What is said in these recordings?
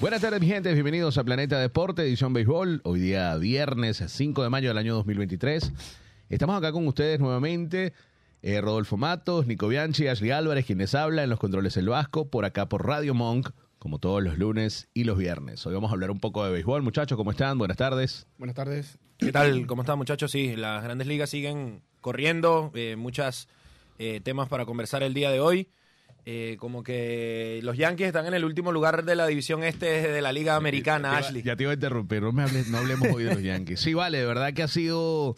Buenas tardes, mi gente. Bienvenidos a Planeta Deporte, edición béisbol. Hoy día viernes 5 de mayo del año 2023. Estamos acá con ustedes nuevamente. eh, Rodolfo Matos, Nico Bianchi, Ashley Álvarez, quienes habla en los controles El Vasco, por acá por Radio Monk, como todos los lunes y los viernes. Hoy vamos a hablar un poco de béisbol. Muchachos, ¿cómo están? Buenas tardes. Buenas tardes. ¿Qué tal? ¿Cómo están muchachos? Sí, las grandes ligas siguen corriendo, eh, muchos temas para conversar el día de hoy. Eh, como que los Yankees están en el último lugar de la división este de la Liga Americana, Ya te iba- Ashley. Ya te iba a interrumpir, no, me hables- no hablemos hoy de los Yankees. Sí, vale, de verdad que ha sido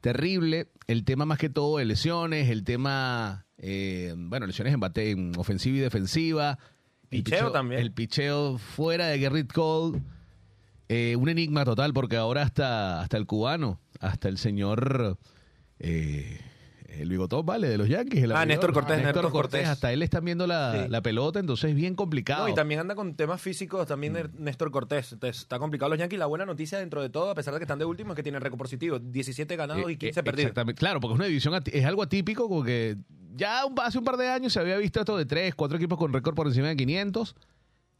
terrible. El tema más que todo de lesiones, el tema, eh, bueno, lesiones en bate, en ofensiva y defensiva. El Picheo también. El picheo fuera de Gerrit Cole. Eh, un enigma total porque ahora hasta, hasta el cubano, hasta el señor... eh, el bigotón, vale, de los Yankees. el Ah, abridor. Néstor Cortés, Néstor Néstor Cortés. Cortés. Hasta él están viendo la, Sí. la pelota, entonces es bien complicado. No, y también anda con temas físicos también de Néstor Cortés. Entonces, está complicado los Yankees. La buena noticia dentro de todo, a pesar de que están de último, es que tienen récord positivo. 17 ganados y Eh, 15 eh, perdidos. Exactamente. Claro, porque es una división, es algo atípico, porque ya un- hace un par de años se había visto esto de tres, cuatro equipos con récord por encima de 500.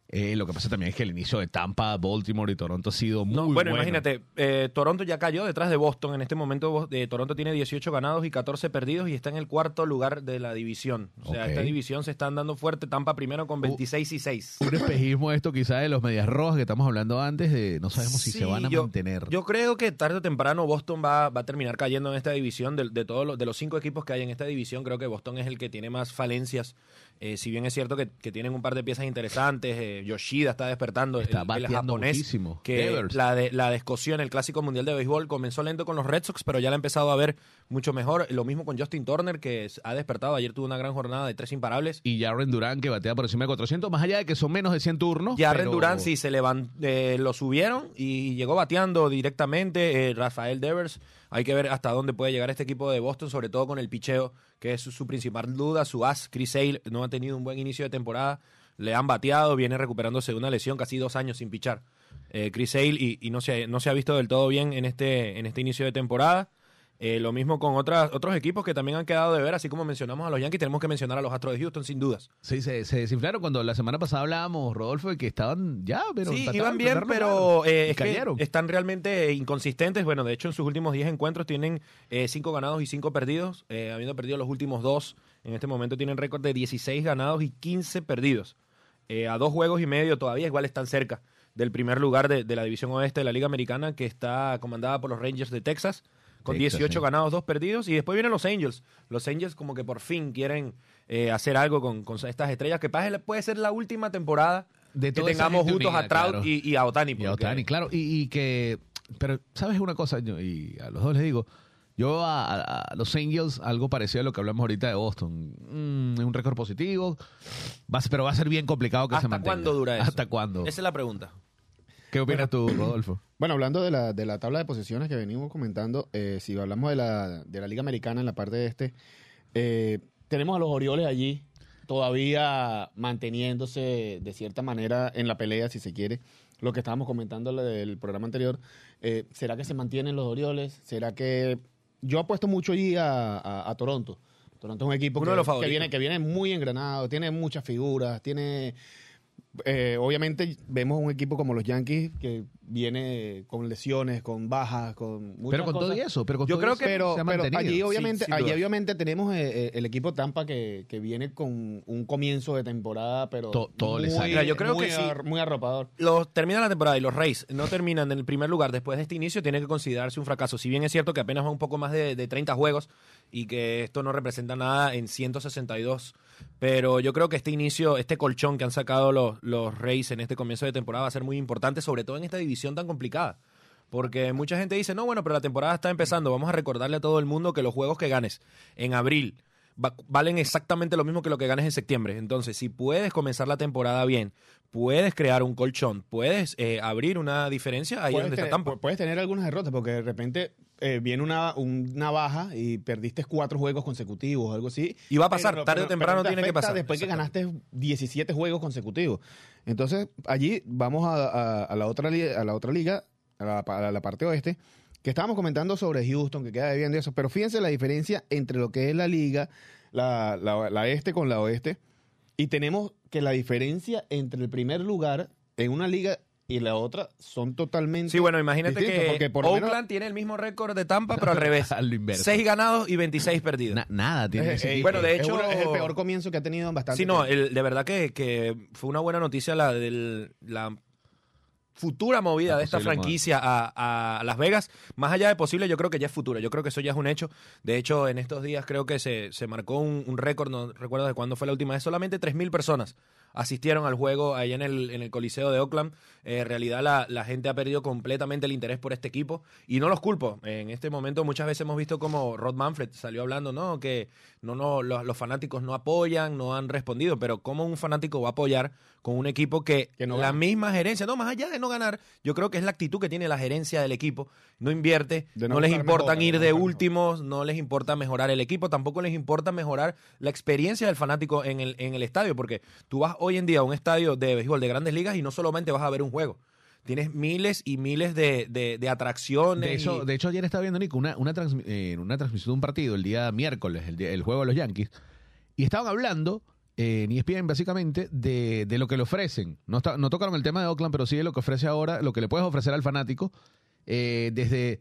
Eh, lo que pasa también es que el inicio de Tampa, Baltimore y Toronto ha sido muy No, bueno. bueno, imagínate, eh, Toronto ya cayó detrás de Boston. En este momento eh, Toronto tiene 18 ganados y 14 perdidos y está en el cuarto lugar de la división. O sea, esta división se está andando fuerte. Tampa primero con 26 y 6. Un espejismo esto quizás de los medias rojas que estamos hablando antes, de no sabemos si se van a yo- mantener. Yo creo que tarde o temprano Boston va, va a terminar cayendo en esta división. De, de todos los, de los cinco equipos que hay en esta división, creo que Boston es el que tiene más falencias. Eh, si bien es cierto que, que tienen un par de piezas interesantes, eh, Yoshida está despertando, Está el, el bateando japonés, muchísimo. que la de, la descosió en el Clásico Mundial de Béisbol comenzó lento con los Red Sox, pero ya la ha empezado a ver mucho mejor. Lo mismo con Justin Turner, que ha despertado. Ayer tuvo una gran jornada de tres imparables. y Jarren Durán que batea por encima de 400, más allá de que son menos de 100 turnos. Jarren pero- Durán sí se levantó, lo subieron y llegó bateando directamente. eh, Rafael Devers, hay que ver hasta dónde puede llegar este equipo de Boston, sobre todo con el picheo, que es su, principal duda. Su as, Chris Sale, no ha tenido un buen inicio de temporada. Le han bateado, viene recuperándose de una lesión, casi dos años sin pichar. Eh, Chris Sale y, y no, se, no se ha visto del todo bien en este, en este inicio de temporada. Eh, lo mismo con otras, otros equipos que también han quedado de ver, así como mencionamos a los Yankees, tenemos que mencionar a los Astros de Houston, sin dudas. Sí, se, se desinflaron cuando la semana pasada hablábamos, Rodolfo, de que estaban ya, pero sí, trataban iban bien, pero eh, es que están realmente inconsistentes. Bueno, de hecho, en sus últimos 10 encuentros tienen 5 ganados y 5 perdidos, eh, habiendo perdido los últimos dos. En este momento tienen récord de 16 ganados y 15 perdidos. Eh, a dos juegos y medio todavía igual están cerca del primer lugar de, de la división oeste de la Liga Americana, que está comandada por los Rangers de Texas, con Texas, 18 sí. ganados, 2 perdidos. Y después vienen los Angels. Los Angels como que por fin quieren eh, hacer algo con, con estas estrellas, que puede ser la última temporada De que tengamos juntos unida, a Trout claro. y, y a Otani. Y a porque- Ohtani, claro. Y, y que. Pero, ¿sabes una cosa? Yo- y a los dos les digo. Yo a, a- a los Angels, algo parecido a lo que hablamos ahorita de Boston. Mm, un récord positivo. Va a ser- pero va a ser bien complicado que se ¿Hasta mantenga. cuándo dura eso? ¿Hasta cuándo? Esa es la pregunta. ¿Qué opinas tú, Rodolfo? Bueno, hablando de la, de la tabla de posiciones que venimos comentando, eh, si hablamos de la, de la Liga Americana en la parte de este, eh, tenemos a los Orioles allí todavía manteniéndose de cierta manera en la pelea, si se quiere. Lo que estábamos comentando del programa anterior, eh, ¿será que se mantienen los Orioles? ¿Será que yo apuesto mucho allí a, a- a Toronto? Toronto es un equipo Uno que, de los que favoritos. viene, que viene muy engranado, tiene muchas figuras, tiene eh, obviamente vemos un equipo como los Yankees que viene con lesiones, con bajas, con muchas Pero con todo y eso. Pero con Yo todo creo y que- eso Pero, se ha pero mantenido. allí obviamente, allí obviamente tenemos eh, eh, el equipo Tampa que, que viene con un comienzo de temporada, pero To- todo le muy, sale. Mira, yo creo muy que sí. muy arropador. Los, termina la temporada y los Rays no terminan en el primer lugar después de este inicio, tiene que considerarse un fracaso. Si bien es cierto que apenas va un poco más de, de 30 juegos y que esto no representa nada en 162, pero yo creo que este inicio, este colchón que han sacado los, los Rays en este comienzo de temporada va a ser muy importante, sobre todo en esta división tan complicada. Porque mucha gente dice, no, bueno, pero la temporada está empezando. Vamos a recordarle a todo el mundo que los juegos que ganes en abril va- valen exactamente lo mismo que lo que ganes en septiembre. Entonces, si puedes comenzar la temporada bien, puedes crear un colchón, puedes eh, abrir una diferencia ahí puedes, donde tener, está Tampa. pu- puedes tener algunas derrotas porque de repente eh, viene una, una baja y perdiste cuatro juegos consecutivos o algo así. Y va a pasar, Pero- tarde o temprano pero te tiene que pasar. Después que ganaste 17 juegos consecutivos. Entonces, allí vamos a, a- a la, otra, a la otra liga, a la, a la parte oeste, que estábamos comentando sobre Houston, que queda debiendo eso. Pero fíjense la diferencia entre lo que es la liga, la, la, la este con la oeste. Y tenemos que la diferencia entre el primer lugar en una liga y la otra son totalmente. Sí, bueno, imagínate que porque por Oakland menos- tiene el mismo récord de Tampa, pero al revés. A lo inverso. 6 ganados y 26 perdidos. Na- nada tiene Eh, ese eh, bueno, de es hecho- es, el peor comienzo que ha tenido en bastante Sí, no, el- de verdad que, que fue una buena noticia la del la futura movida La de esta franquicia a, a Las Vegas. Más allá de posible, yo creo que ya es futura. Yo creo que eso ya es un hecho. De hecho, en estos días creo que se, se marcó un, un récord, no recuerdo de cuándo fue la última vez, solamente 3.000 personas asistieron al juego allá en el, en el Coliseo de Oakland. Eh, en realidad la, la gente ha perdido completamente el interés por este equipo y no los culpo. En este momento muchas veces hemos visto como Rod Manfred salió hablando, ¿no? Que no, no, los, los fanáticos no apoyan, no han respondido, pero ¿cómo un fanático va a apoyar con un equipo que, Que no la gana. misma gerencia, no, más allá de no ganar, yo creo que es la actitud que tiene la gerencia del equipo, no invierte, no, no les buscar importa mejora, ir de últimos, no les importa mejorar el equipo, tampoco les importa mejorar la experiencia del fanático en el, en el estadio, porque tú vas hoy en día a un estadio de béisbol de grandes ligas y no solamente vas a ver un juego. Tienes miles y miles de, de- de atracciones. De hecho, y- de hecho, ayer estaba viendo, Nico, una, una, transmi- eh, una transmisión de un partido el día miércoles, el, día- el juego de los Yankees, y estaban hablando, eh, en ESPN básicamente, de, de lo que le ofrecen. No, está- no tocaron el tema de Oakland, pero sí de lo que ofrece ahora, lo que le puedes ofrecer al fanático, eh, desde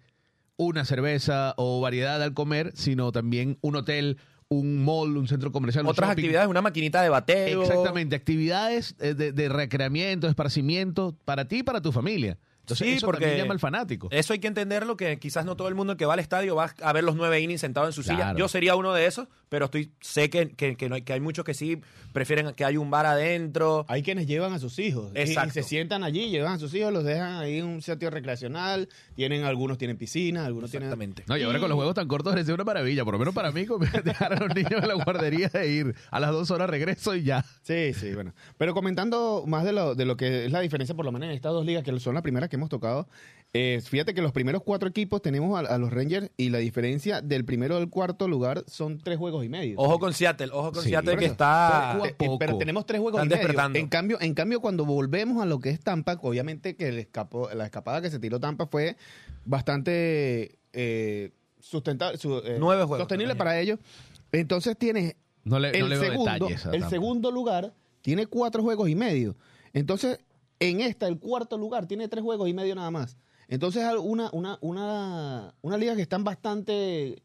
una cerveza o variedad al comer, sino también un hotel, un mall, un centro comercial. otras actividades, una maquinita de bateo. Exactamente, actividades eh, de, de recreamiento, de esparcimiento, para ti y para tu familia. Entonces, Sí, eso porque también llama al fanático. Eso hay que entenderlo, que quizás no todo el mundo que va al estadio va a ver los nueve innings sentado en su silla. Yo sería uno de esos, pero estoy sé que, que, que no hay, que hay muchos que sí prefieren que haya un bar adentro. Hay quienes llevan a sus hijos y- y, Exacto. se sientan allí, llevan a sus hijos, los dejan ahí en un sitio recreacional. Tienen algunos tienen piscina, algunos Exactamente. No, y ahora con los juegos tan cortos es una maravilla. Por lo menos para mí, dejar a los niños en la guardería e ir a las dos horas regreso y ya. tienen. Sí, sí, bueno. Pero comentando más de lo, de lo que es la diferencia, por lo menos en estas dos ligas, que son las primeras que hemos tocado, eh, fíjate que los primeros cuatro equipos tenemos a, a los Rangers y la diferencia del primero al cuarto lugar son tres juegos y medio. Ojo con Seattle, ojo con Sí, Seattle que está... Poco Eh, eh, pero poco. tenemos tres juegos Están y medio. despertando. En cambio, en cambio, cuando volvemos a lo que es Tampa, obviamente que el escapó, la escapada que se tiró Tampa fue bastante eh, sustentable, su- eh, Nueve juegos, sostenible para ellos. Entonces tienes No le, no el le veo segundo, el segundo lugar tiene cuatro juegos y medio. Entonces, en esta, el cuarto lugar tiene tres juegos y medio nada más. Entonces, es una, una, una, una liga que están bastante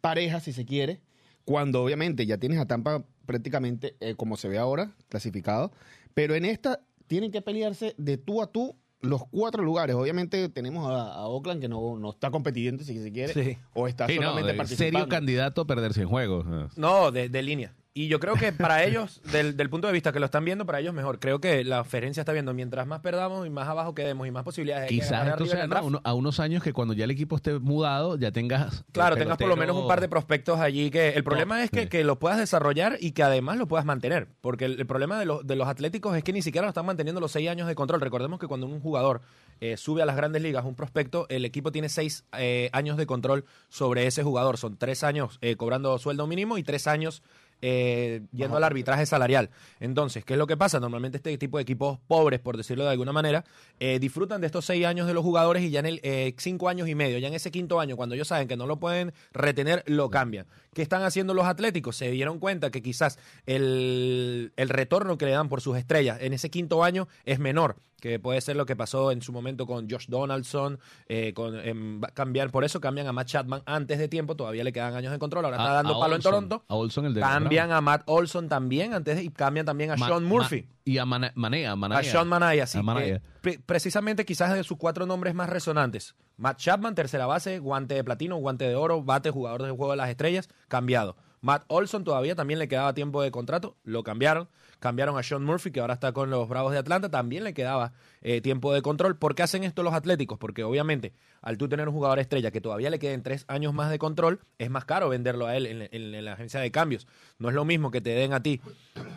parejas, si se quiere, cuando obviamente ya tienes a Tampa prácticamente, eh, como se ve ahora, clasificado. Pero en esta tienen que pelearse de tú a tú los cuatro lugares. Obviamente tenemos a, a Oakland que no, no está compitiendo, si se quiere, Sí. o está Sí, no, solamente de- participando. serio candidato a perderse en juegos. No, de, de línea. Y yo creo que para ellos, del, del punto de vista que lo están viendo, para ellos mejor. Creo que la oferencia está viendo, mientras más perdamos y más abajo quedemos y más posibilidades Quizás ganar esto arriba en sea el ¿no? draft. uno- a unos años que cuando ya el equipo esté mudado ya tengas... Claro, el tengas por lo menos un par de prospectos allí que el problema es que, sí. que lo puedas desarrollar y que además lo puedas mantener. Porque el, el problema de, los de los atléticos es que ni siquiera lo están manteniendo los seis años de control. Recordemos que cuando un jugador eh, sube a las grandes ligas, un prospecto, el equipo tiene seis eh, años de control sobre ese jugador. Son tres años eh, cobrando sueldo mínimo y tres años eh, yendo al arbitraje salarial. Entonces, ¿qué es lo que pasa? Normalmente este tipo de equipos pobres, por decirlo de alguna manera, eh, disfrutan de estos seis años de los jugadores y ya en el eh, cinco años y medio, ya en ese quinto año, cuando ellos saben que no lo pueden retener, lo cambian. ¿Qué están haciendo los atléticos? Se dieron cuenta que quizás el, el retorno que le dan por sus estrellas en ese quinto año es menor, que puede ser lo que pasó en su momento con Josh Donaldson, eh, con, va- cambiar, por eso cambian a Matt Chapman antes de tiempo, todavía le quedan años de control, ahora está A- dando a palo Olson, en Toronto. a Olson, el de Cambian a Matt Olson también antes de- y cambian también a Ma- Sean Ma- Murphy. y a Mana- Manea, Manaya. A Sean Manaya, sí. Manaya. Eh, pre- precisamente quizás de sus cuatro nombres más resonantes. Matt Chapman, tercera base, guante de platino, guante de oro, bate, jugador del juego de las estrellas, cambiado. Matt Olson todavía también le quedaba tiempo de contrato, lo cambiaron. Cambiaron a Sean Murphy, que ahora está con los Bravos de Atlanta, también le quedaba eh, tiempo de control. ¿Por qué hacen esto los Atléticos? Porque obviamente, al tú tener un jugador estrella que todavía le queden tres años más de control, es más caro venderlo a él en, en- en la agencia de cambios. No es lo mismo que te den a ti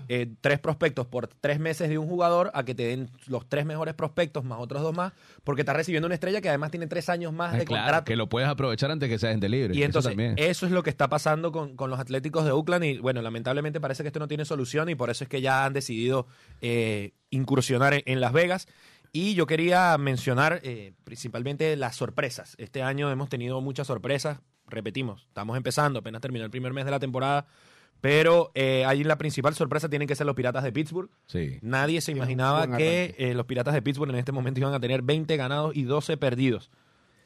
eh, tres prospectos por tres meses de un jugador a que te den los tres mejores prospectos más otros dos más, porque estás recibiendo una estrella que además tiene tres años más Ah, de claro, contrato. que lo puedes aprovechar antes que sea gente libre. Y entonces, eso es lo que está pasando con, con los Atléticos de Oakland. Y bueno, lamentablemente parece que esto no tiene solución y por eso es que ya han decidido eh, incursionar en, en Las Vegas. Y yo quería mencionar eh, principalmente las sorpresas. Este año hemos tenido muchas sorpresas. Repetimos, estamos empezando, apenas terminó el primer mes de la temporada. Pero eh, ahí la principal sorpresa tienen que ser los Piratas de Pittsburgh. Sí. Nadie se imaginaba que eh, los Piratas de Pittsburgh en este momento iban a tener 20 ganados y 12 perdidos.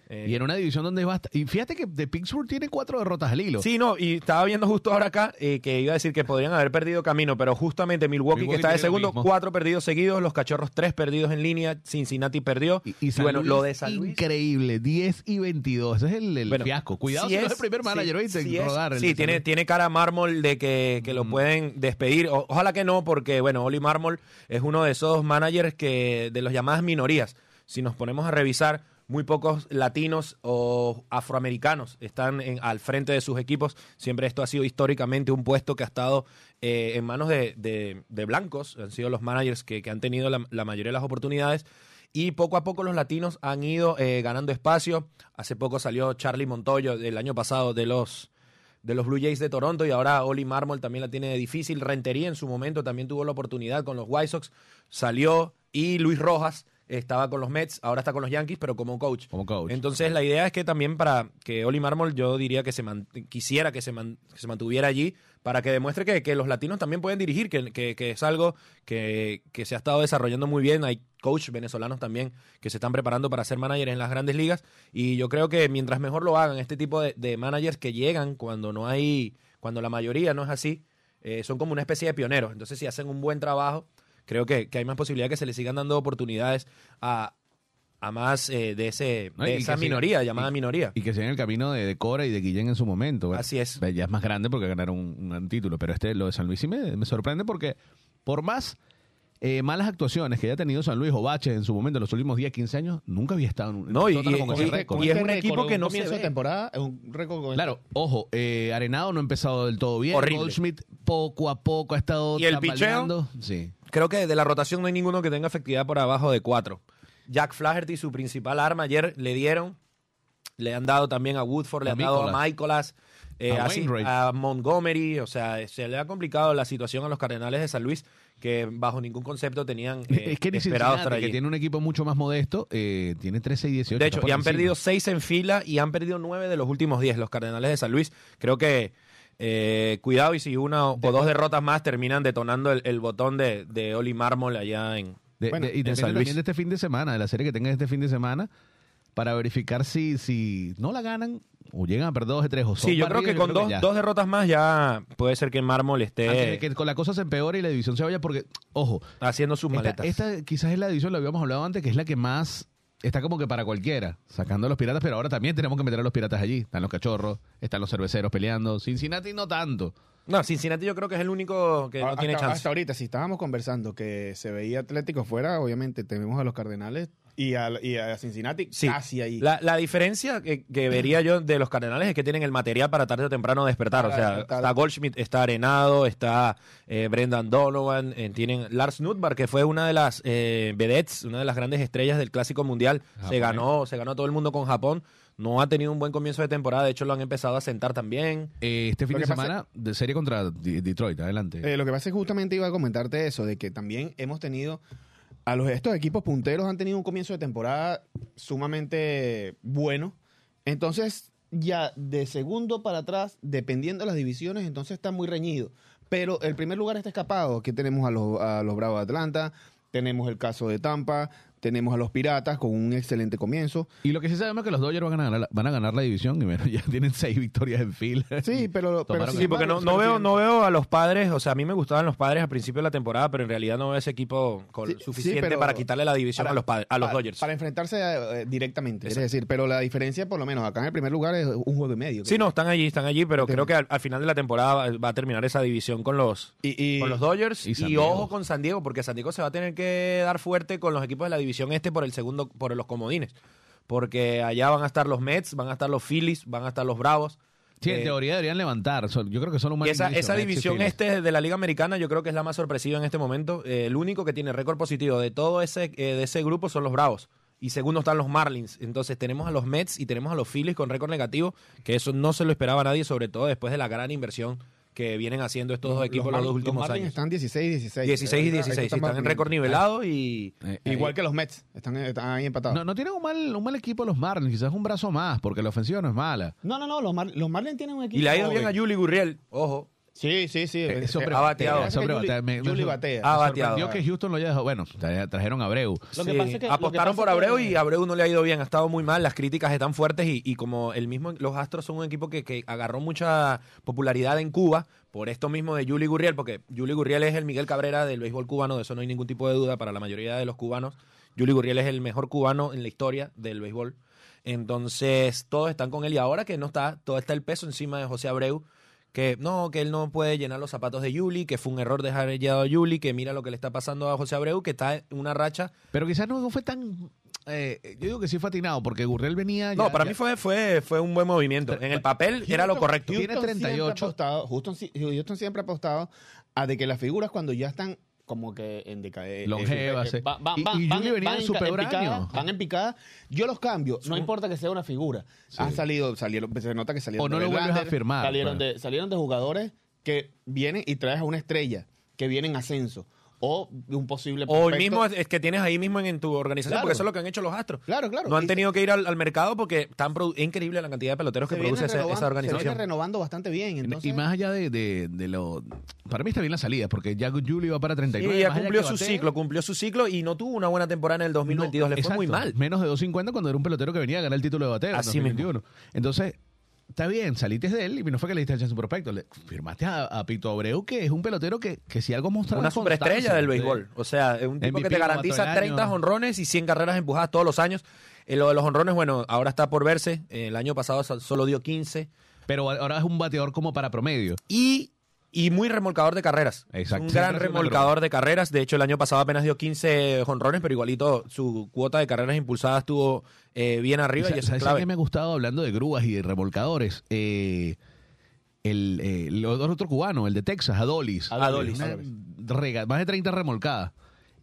Eh, Y en una división donde basta. Y fíjate que de Pittsburgh tiene cuatro derrotas al hilo. Sí, no, y estaba viendo justo ahora acá eh, que iba a decir que podrían haber perdido camino, pero justamente Milwaukee, Milwaukee que está de segundo, cuatro perdidos seguidos, los cachorros tres perdidos en línea, Cincinnati perdió. Y, y San bueno, Luis, lo de San Luis. Increíble, 10 y 22. Ese es el, el Bueno, fiasco. Cuidado si si, no es es- el primer manager, en si es- rodar. sí, tiene, tiene cara mármol de que, que lo Mm. pueden despedir. O- ojalá que no, porque bueno, Oli Mármol es uno de esos managers que de los llamadas minorías. Si nos ponemos a revisar, muy pocos latinos o afroamericanos están en- al frente de sus equipos. Siempre esto ha sido históricamente un puesto que ha estado eh, en manos de, de- de blancos. Han sido los managers que, han tenido la, mayoría de las oportunidades. Y poco a poco los latinos han ido eh, ganando espacio. Hace poco salió Charlie Montoyo del año pasado de los, de Blue Jays de Toronto y ahora Oli Marmol también la tiene difícil. Rentería en su momento también tuvo la oportunidad con los White Sox. Salió y Luis Rojas estaba con los Mets, ahora está con los Yankees, pero como coach. Como coach. Entonces la idea es que también para que Oli Marmol yo diría que se man- quisiera que se, man- que se mantuviera allí para que demuestre que, que los latinos también pueden dirigir, que, que- es algo que, que se ha estado desarrollando muy bien. Hay coach venezolanos también que se están preparando para ser managers en las grandes ligas y yo creo que mientras mejor lo hagan, este tipo de, de managers que llegan cuando no hay, cuando la mayoría no es así, eh, son como una especie de pioneros. Entonces si hacen un buen trabajo, creo que, que hay más posibilidad que se les sigan dando oportunidades a, a más eh, de, ese, No, de esa minoría, llamada y- minoría. Y que sigan el camino de, de Cora y de Guillén en su momento. Así es. Ya es más grande porque ganaron un, un título. Pero este, lo de San Luis sí me, me sorprende porque por más eh, malas actuaciones que haya tenido San Luis o baches en su momento en los últimos 10, 15 años, nunca había estado en un No, y- con y- ese récord. y es este un equipo que no se ve. de temporada es un récord con Claro, ojo, eh, Arenado no ha empezado del todo bien. Horrible. Goldschmidt poco a poco ha estado ¿Y el tambaleando. Sí. Creo que de la rotación no hay ninguno que tenga efectividad por abajo de cuatro. Jack Flaherty, su principal arma, ayer le dieron, le han dado también a Woodford, le A han dado a. Michaelas, eh, A Montgomery, o sea, se le ha complicado la situación a los Cardenales de San Luis, que bajo ningún concepto tenían eh, es que ni esperado estar Cincinnati, que tiene un equipo mucho más modesto, eh, tiene 13 y 18. De hecho, y han encima. perdido seis en fila y han perdido nueve de los últimos diez los Cardenales de San Luis. Creo que eh, cuidado y si una o dos derrotas más terminan detonando el, el botón de, de Oli Mármol allá en... De- Bueno, de- y en depende San Luis. también de este fin de semana, de la serie que tengan este fin de semana, para verificar si, si no la ganan o llegan a perder dos de tres o son Sí, yo creo que con dos, dos derrotas más ya puede ser que Mármol Antes de esté que con la cosa se empeore y la división se vaya, porque, ojo, haciendo sus esta, maletas. esta quizás es la división, lo habíamos hablado antes, que es la que más está como que para cualquiera, sacando a los piratas, pero ahora también tenemos que meter a los piratas allí. Están los cachorros, están los cerveceros peleando. Cincinnati no tanto. No, Cincinnati yo creo que es el único que no hasta, tiene chance. hasta ahorita, si estábamos conversando que se veía Atlético fuera, obviamente tenemos a los Cardenales y a, y a Cincinnati Sí. casi ahí. La, la diferencia que, que vería yo de los Cardenales es que tienen el material para tarde o temprano despertar. Para o sea, despertar. está Goldschmidt, está Arenado, está eh, Brendan Donovan, eh, tienen Lars Nutbar, que fue una de las eh, vedettes, una de las grandes estrellas del Clásico Mundial. Se ganó, se ganó todo el mundo con Japón. No ha tenido un buen comienzo de temporada, de hecho lo han empezado a sentar también. Eh, este fin de pasa- semana de serie contra D- Detroit, adelante. Eh, lo que pasa es que justamente iba a comentarte eso, de que también hemos tenido, a los estos equipos punteros han tenido un comienzo de temporada sumamente bueno. Entonces, ya de segundo para atrás, dependiendo de las divisiones, entonces está muy reñido. Pero el primer lugar está escapado. Aquí tenemos a los, a los Bravos de Atlanta, tenemos el caso de Tampa, tenemos a los Piratas con un excelente comienzo. Y lo que sí sabemos es que los Dodgers van a ganar, la- van a ganar la división y bueno, ya tienen seis victorias en fila. Sí, pero, pero Sí, porque no, no veo, no veo a los padres, o sea, a mí me gustaban los padres al principio de la temporada, pero en realidad no veo ese equipo con Sí, sí, suficiente para quitarle la división para- a los padres, a los para, Dodgers. Para enfrentarse eh, directamente, Exacto. es decir, pero la diferencia, por lo menos acá en el primer lugar, es un juego y medio. Sí, no, están allí, están allí, pero creo que al, al final de la temporada va, va a terminar esa división con los, Y, y- con los Dodgers y ojo con San Diego, porque San Diego se va a tener que dar fuerte con los equipos de la división este por el segundo, por los comodines. Porque allá van a estar los Mets, van a estar los Phillies, van a estar los Bravos. Sí, en Eh, teoría deberían levantar. Yo creo que son un mal esa, inicio, esa y división este de la Liga Americana yo creo que es la más sorpresiva en este momento. Eh, el único que tiene récord positivo de todo ese, eh, de ese grupo son los Bravos. Y segundo están los Marlins. Entonces tenemos a los Mets y tenemos a los Phillies con récord negativo, que eso no se lo esperaba a nadie, sobre todo después de la gran inversión que vienen haciendo estos dos equipos los, dos últimos años. están 16 y 16. 16 y Ahorita- 16, ahorita están en récord nivelado y... Eh, Igual eh, que los Mets, están, están ahí empatados. No, no tienen un mal, un mal equipo los Marlins, quizás un brazo más, porque la ofensiva no es mala. No, no, no, los, Mar- los Marlins tienen un equipo. Y le ha ido bien a Julie Gurriel, ojo. Sí, sí, sí. Eh, eso Eh, ha bateado. gracias eso que pre- Juli- me- me- Juli me- batea. Ha bateado. que Houston lo haya dejado. Bueno, tra- trajeron a Abreu. Lo que Sí, pasa es que- lo que apostaron pasa por Abreu y Abreu no le ha ido bien, ha estado muy mal, las críticas están fuertes y, y como el mismo, los Astros son un equipo que, que agarró mucha popularidad en Cuba por esto mismo de Juli Gurriel, porque Juli Gurriel es el Miguel Cabrera del béisbol cubano, de eso no hay ningún tipo de duda para la mayoría de los cubanos. Juli Gurriel es el mejor cubano en la historia del béisbol. Entonces, todos están con él y ahora que no está, todo está el peso encima de José Abreu, que no, que él no puede llenar los zapatos de Yuli, que fue un error dejar llegado a Yuli, que mira lo que le está pasando a José Abreu, que está en una racha Pero quizás no fue tan. eh, yo digo que sí fue atinado, porque Gurriel venía. No, para ya- mí fue, fue, fue un buen movimiento. En el papel era lo correcto. Tiene Houston 38. Siempre ha apostado, Houston, si- Houston siempre ha apostado a de que las figuras cuando ya están como que en decadencia. Longevas, eh. Y- y Juli venía en super ca- en picada, van en picada. Yo los cambio, no importa que sea una figura. Han salido, salieron, se nota que salieron O no de lo vuelves a firmar, Salieron, pues. de, salieron de jugadores que vienen y traes a una estrella, que viene en ascenso. O un posible O el prospecto. mismo es, que tienes ahí mismo en, en tu organización, Claro. porque eso es lo que han hecho los Astros. Claro, claro. No han tenido que ir al, al mercado porque están produ- es increíble la cantidad de peloteros que se viene produce renovando- esa Se viene organización. renovando bastante bien. Entonces, y más allá de, de, de lo. Para mí está bien la salida, porque ya Juli va para 39. Sí, ya cumplió que su ciclo, cumplió su ciclo y no tuvo una buena temporada en el 2022. no, Le fue muy mal. Menos de 2.50 cuando era un pelotero que venía a ganar el título de bateo en Así mismo. 2021. Entonces, está bien, saliste de él y no fue que le diste el chance prospecto. Le firmaste a, a Pito Abreu, que es un pelotero que, que si algo mostraba. Una es superestrella del béisbol. O sea, es un tipo MVP que te garantiza novato del 30 año. honrones y 100 carreras empujadas todos los años. Eh, lo de los honrones, bueno, ahora está por verse. Eh, el año pasado so- solo dio 15. Pero ahora es un bateador como para promedio. Y, y muy remolcador de carreras. Exacto. Un gran remolcador de carreras. De hecho, el año pasado apenas dio 15 honrones, pero igualito su cuota de carreras impulsadas estuvo eh, bien arriba y, ¿Sabes eso es qué clave. me ha gustado hablando de grúas y de remolcadores? Eh, el, eh, el otro cubano, el de Texas, Adolis. Adolis. Rega- más de 30 remolcadas.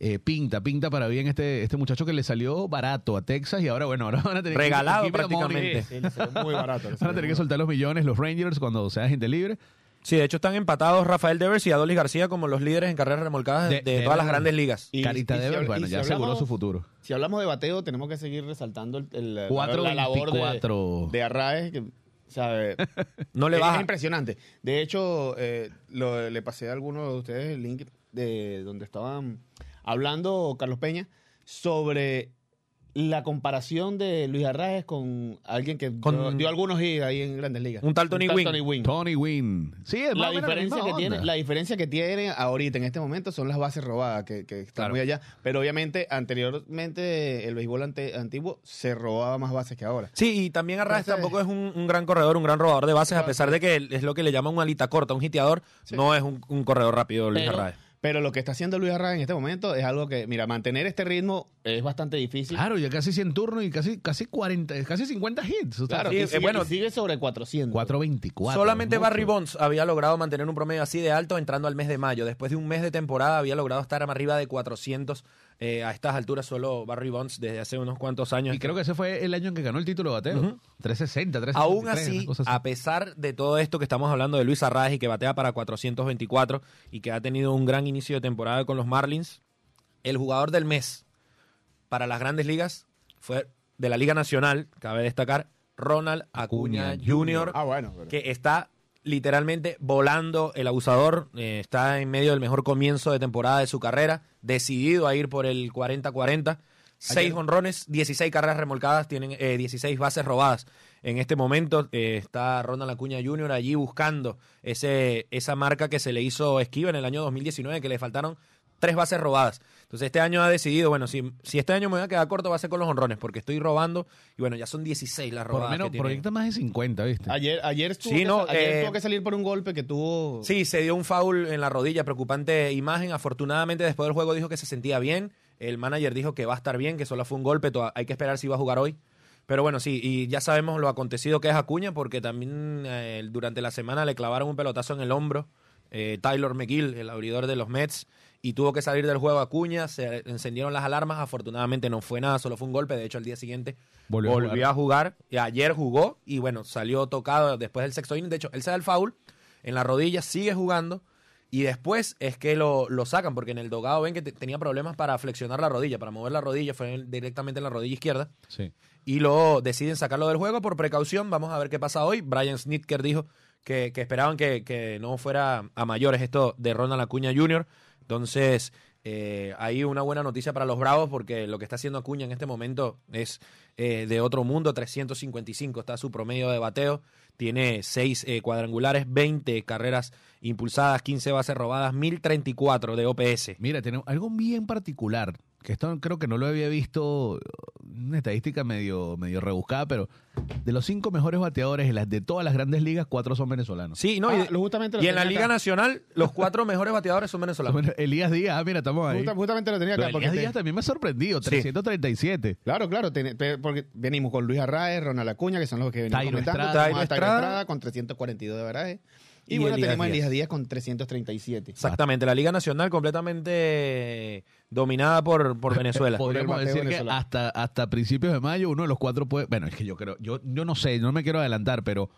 Eh, pinta, pinta para bien este, este muchacho que le salió barato a Texas y ahora, bueno, ahora van a tener que- Regalado money. prácticamente. Sí, muy barato. Van a tener que soltar los millones los Rangers cuando sea gente libre. Sí, de hecho están empatados Rafael Devers y Adolis García como los líderes en carreras remolcadas de, De- de de todas las grandes ligas. Y- Carita y de si Devers, bueno, y si ya aseguró su futuro. Si hablamos de bateo, tenemos que seguir resaltando el, el- la- 4.24. la labor de, de Arraez, que, o sea, eh, No le es, baja. es impresionante. De hecho, eh, lo- le pasé a algunos de ustedes el link de donde estaban hablando Carlos Peña sobre la comparación de Luis Arraez con alguien que Con- dio, dio algunos hits ahí en Grandes Ligas. Un tal Tony. Gwynn. Tony Wynn. Sí, es La diferencia, que tiene, la diferencia que tiene ahorita en este momento son las bases robadas, que, que están Claro. muy allá. Pero obviamente, anteriormente, el béisbol ante- antiguo se robaba más bases que ahora. Sí, y también Entonces- tampoco es un, un gran corredor, un gran robador de bases, a pesar de que es lo que le llaman un alita corta, un hiteador, no es un, un corredor rápido Luis Pero, Arraez. Pero lo que está haciendo Luis Arraez en este momento es algo que, mira, mantener este ritmo es bastante difícil. Claro, ya casi 100 turnos y casi, casi 40, casi 50 hits. O sea, Claro, y sigue, bueno, sigue sobre 400. 424. Solamente. Barry Bonds había logrado mantener un promedio así de alto entrando al mes de mayo. Después de un mes de temporada había logrado estar arriba de 400 eh, a estas alturas solo Barry Bonds desde hace unos cuantos años. Y creo que ese fue el año en que ganó el título de bateo. Ujú. 360, 363. Aún así, a pesar de todo esto que estamos hablando de Luis Arraez y que batea para 424 y que ha tenido un gran inicio de temporada con los Marlins, el jugador del mes para las grandes ligas fue de la Liga Nacional, cabe destacar, Ronald Acuña, Acuña Jr., Ah, bueno. pero- que está literalmente volando el abusador, eh, está en medio del mejor comienzo de temporada de su carrera, decidido a ir por el 40-40. 6 honrones, 16 carreras remolcadas, tienen eh, 16 bases robadas. En este momento eh, está Ronald Acuña Jr. allí buscando ese, esa marca que se le hizo esquiva en el año 2019, que le faltaron tres bases robadas. Entonces este año ha decidido, bueno, si, si este año me voy a quedar corto va a ser con los honrones, porque estoy robando y bueno, ya son 16 las Por lo robadas. menos que tiene. proyecta más de 50, ¿viste? Ayer, ayer, tuvo, Sí, que, no, ayer eh, tuvo que salir por un golpe que tuvo. Sí, se dio un foul en la rodilla, preocupante imagen. Afortunadamente, después del juego dijo que se sentía bien. El manager dijo que va a estar bien, que solo fue un golpe. Hay que esperar si va a jugar hoy. Pero bueno, sí, y ya sabemos lo acontecido que es Acuña, porque también eh, durante la semana le clavaron un pelotazo en el hombro. eh, Tyler McGill, el abridor de los Mets, y tuvo que salir del juego Acuña. Se encendieron las alarmas. Afortunadamente no fue nada, solo fue un golpe. De hecho, al día siguiente Volvió volvió, a a, jugar. Y ayer jugó y bueno, salió tocado después del sexto inning. De hecho, él se da el foul en la rodilla, sigue jugando y después es que lo, lo sacan porque en el dogado ven que te- tenía problemas para flexionar la rodilla, para mover la rodilla, fue en- directamente en la rodilla izquierda Sí. y lo deciden sacarlo del juego por precaución. Vamos a ver qué pasa hoy. Brian Snitker dijo que, que esperaban que, que no fuera a mayores esto de Ronald Acuña Jr. Entonces, eh, hay una buena noticia para los Bravos porque lo que está haciendo Acuña en este momento es eh, de otro mundo. 355 está su promedio de bateo. Tiene 6 cuadrangulares, 20 carreras impulsadas, 15 bases robadas, 1034 de OPS. Mira, tenemos algo bien particular, que esto creo que no lo había visto, una estadística medio, medio rebuscada, pero de los cinco mejores bateadores de, las, de todas las grandes ligas, cuatro son venezolanos. Sí, no, Ah, y, lo- justamente lo y en la Liga acá. Nacional, los cuatro mejores bateadores son venezolanos. Elías Díaz, ah, mira, estamos ahí. Justa- justamente lo tenía acá. de porque Elías te- Díaz también me ha sorprendido, Sí. 337. Claro, claro, ten- pe- porque venimos con Luis Arraez, Ronald Acuña, que son los que venimos Tairo comentando. Estrada. Tairo Estrada. Estrada con 342 de baraje. Y, Y bueno, Elías tenemos a. Elías Díaz con 337. Exactamente, la Liga Nacional completamente dominada por, por Venezuela. Podríamos decir que hasta, hasta principios de mayo uno de los cuatro puede... Bueno, es que yo creo, yo, yo no sé, no me quiero adelantar, pero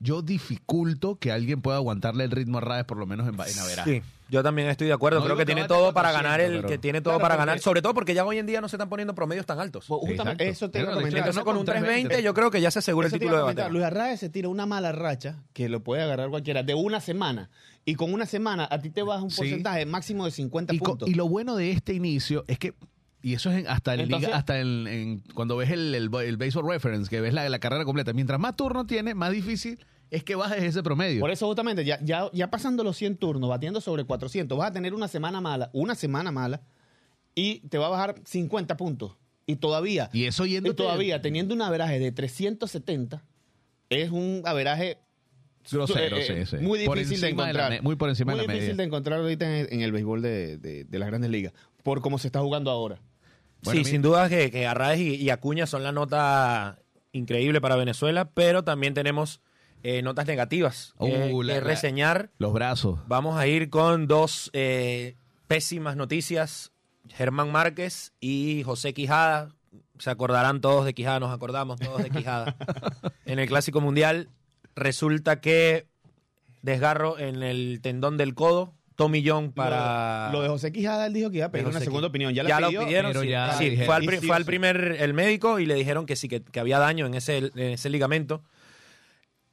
yo dificulto que alguien pueda aguantarle el ritmo a Raes por lo menos en, en averaje. Sí, yo también estoy de acuerdo. No Creo que que tiene todo para 400, ganar el pero- que tiene todo Claro, para porque- ganar, sobre todo porque ya hoy en día no se están poniendo promedios tan altos. Pues, justamente Exacto. eso te Pero, comentar. Entonces, con un 320, 320 yo creo que ya se asegura el Eso título de a comentar. bateo. Luis Arraez se tira una mala racha que lo puede agarrar cualquiera de una semana. Y con una semana a ti te baja un Sí. porcentaje máximo de 50 Y, puntos. y lo bueno de este inicio es que, y eso es en- hasta en Entonces- liga, hasta en, en- cuando ves el, el, el baseball reference, que ves la, la carrera completa. Mientras más turnos tiene, más difícil es que bajes ese promedio. Por eso justamente, ya, ya, ya pasando los 100 turnos, batiendo sobre 400, vas a tener una semana mala, una semana mala, y te va a bajar 50 puntos. Y todavía, y eso yendo y todavía teniendo un averaje de 370, es un averaje grosero, eh, sí, sí. muy difícil de la encontrar. muy por encima muy de la difícil media. de encontrar ahorita en, en el béisbol de, de- de las grandes ligas, por cómo se está jugando ahora. Bueno, sí, sin duda que, que Arraez y, y Acuña son la nota increíble para Venezuela, pero también tenemos eh, notas negativas Uh, que- la- que la- reseñar. Los brazos. Vamos a ir con dos eh, pésimas noticias. Germán Márquez y José Quijada. Se acordarán todos de Quijada, nos acordamos todos de Quijada. en el Clásico Mundial resulta que desgarro en el tendón del codo, Tommy John para... Lo, lo de José Quijada, él dijo que iba a pedir una José segunda opinión. Ya, lo pidieron, pero sí. ya Sí, fue, al, fue primer el médico y le dijeron que sí, que, que había daño en ese, en ese ligamento.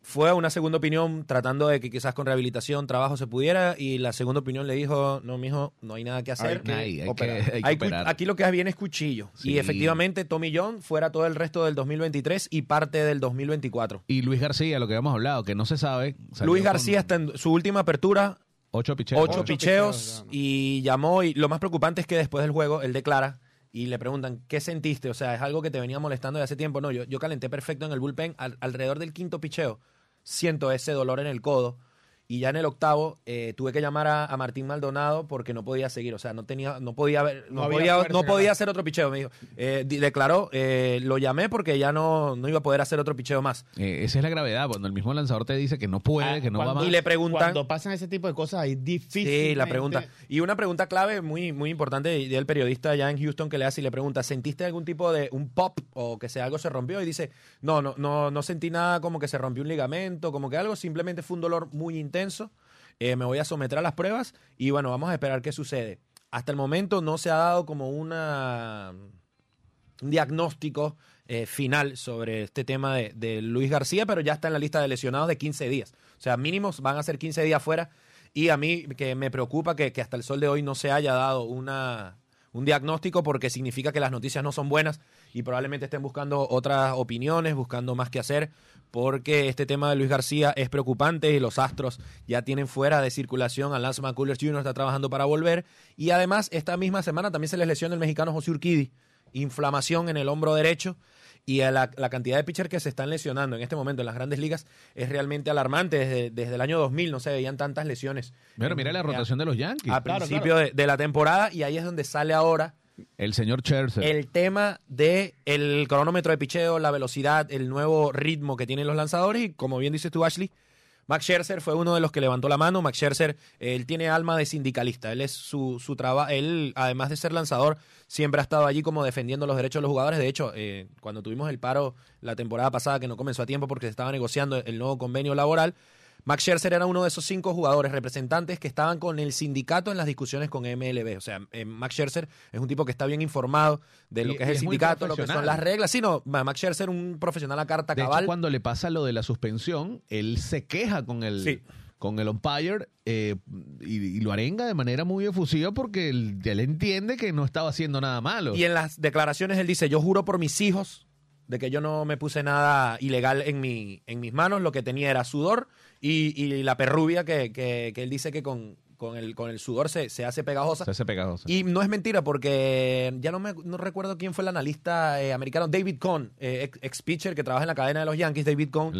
Fue a una segunda opinión tratando de que quizás con rehabilitación, trabajo se pudiera y la segunda opinión le dijo, no, mijo, no hay nada que hacer. Hay que Hay, que, operar. hay que Hay cu- operar. aquí lo que viene es cuchillo. Sí. Y efectivamente Tommy John fuera todo el resto del 2023 y parte del 2024. Y Luis García, lo que habíamos hablado, que no se sabe. Luis con García está en su última apertura, Ocho picheos. ocho, Ocho picheos, picheos, y llamó y lo más preocupante es que después del juego él declara y le preguntan ¿qué sentiste? O sea, es algo que te venía molestando de hace tiempo. No, yo, yo calenté perfecto en el bullpen al- alrededor del quinto picheo. Siento ese dolor en el codo y ya en el octavo eh, tuve que llamar a, a Martín Maldonado porque no podía seguir, o sea, no tenía, no podía ver, no, podía, fuerza no podía hacer otro picheo, me dijo. Eh, declaró, eh, lo llamé porque ya no, no iba a poder hacer otro picheo más. Eh, esa es la gravedad, cuando el mismo lanzador te dice que no puede, Ah, que no va cuando- más. Y le preguntan, Cuando pasan ese tipo de cosas, ahí difícil. Sí, la pregunta. Y una pregunta clave muy, muy importante del periodista allá en Houston que le hace y le pregunta, ¿sentiste algún tipo de un pop o que se, algo se rompió? Y dice, no, no, no, no sentí nada como que se rompió un ligamento, como que algo, simplemente fue un dolor muy intenso. Eh, me voy a someter a las pruebas y bueno, vamos a esperar qué sucede. Hasta el momento no se ha dado como una un diagnóstico eh, final sobre este tema de, Luis García, pero ya está en la lista de lesionados de 15 días. O sea, mínimos van a ser 15 días fuera. Y a mí que me preocupa que, que hasta el sol de hoy no se haya dado una, un diagnóstico porque significa que las noticias no son buenas y probablemente estén buscando otras opiniones, buscando más que hacer, porque este tema de Luis García es preocupante y los Astros ya tienen fuera de circulación a Lance McCullers Jr. está trabajando para volver y además esta misma semana también se les lesiona el mexicano José Urquidi, inflamación en el hombro derecho y a la, la cantidad de pitchers que se están lesionando en este momento en las grandes ligas es realmente alarmante. Desde, desde el año 2000 no se veían tantas lesiones. Pero mira la rotación de los Yankees. a principio De, de la temporada y ahí es donde sale ahora El señor Scherzer. el tema de el cronómetro de picheo, la velocidad, el nuevo ritmo que tienen los lanzadores y como bien dices tú Ashley, Max Scherzer fue uno de los que levantó la mano. Max Scherzer, él tiene alma de sindicalista. Él es su, su trabajo. Él, además de ser lanzador, siempre ha estado allí como defendiendo los derechos de los jugadores. De hecho, eh, cuando tuvimos el paro la temporada pasada, que no comenzó a tiempo porque se estaba negociando el nuevo convenio laboral, Max Scherzer era uno de esos cinco jugadores representantes que estaban con el sindicato en las discusiones con MLB. O sea, eh, Max Scherzer es un tipo que está bien informado de lo Y- que es el es sindicato, lo que son las reglas. Sí, no, Ma- Max Scherzer, un profesional a carta de hecho, cabal. cuando le pasa lo de la suspensión, él se queja con el, Sí. con el umpire eh, y, y lo arenga de manera muy efusiva porque él, él entiende que no estaba haciendo nada malo. Y en las declaraciones él dice, yo juro por mis hijos de que yo no me puse nada ilegal en, mi, en mis manos, lo que tenía era sudor y, y la perrubia que, que- que él dice que con, con, el, con el sudor se, se hace pegajosa. Se hace pegajoso. Y no es mentira porque ya no me no recuerdo quién fue el analista eh, americano, David Cohn, eh, ex, pitcher que trabaja en la cadena de los Yankees, David Cohn,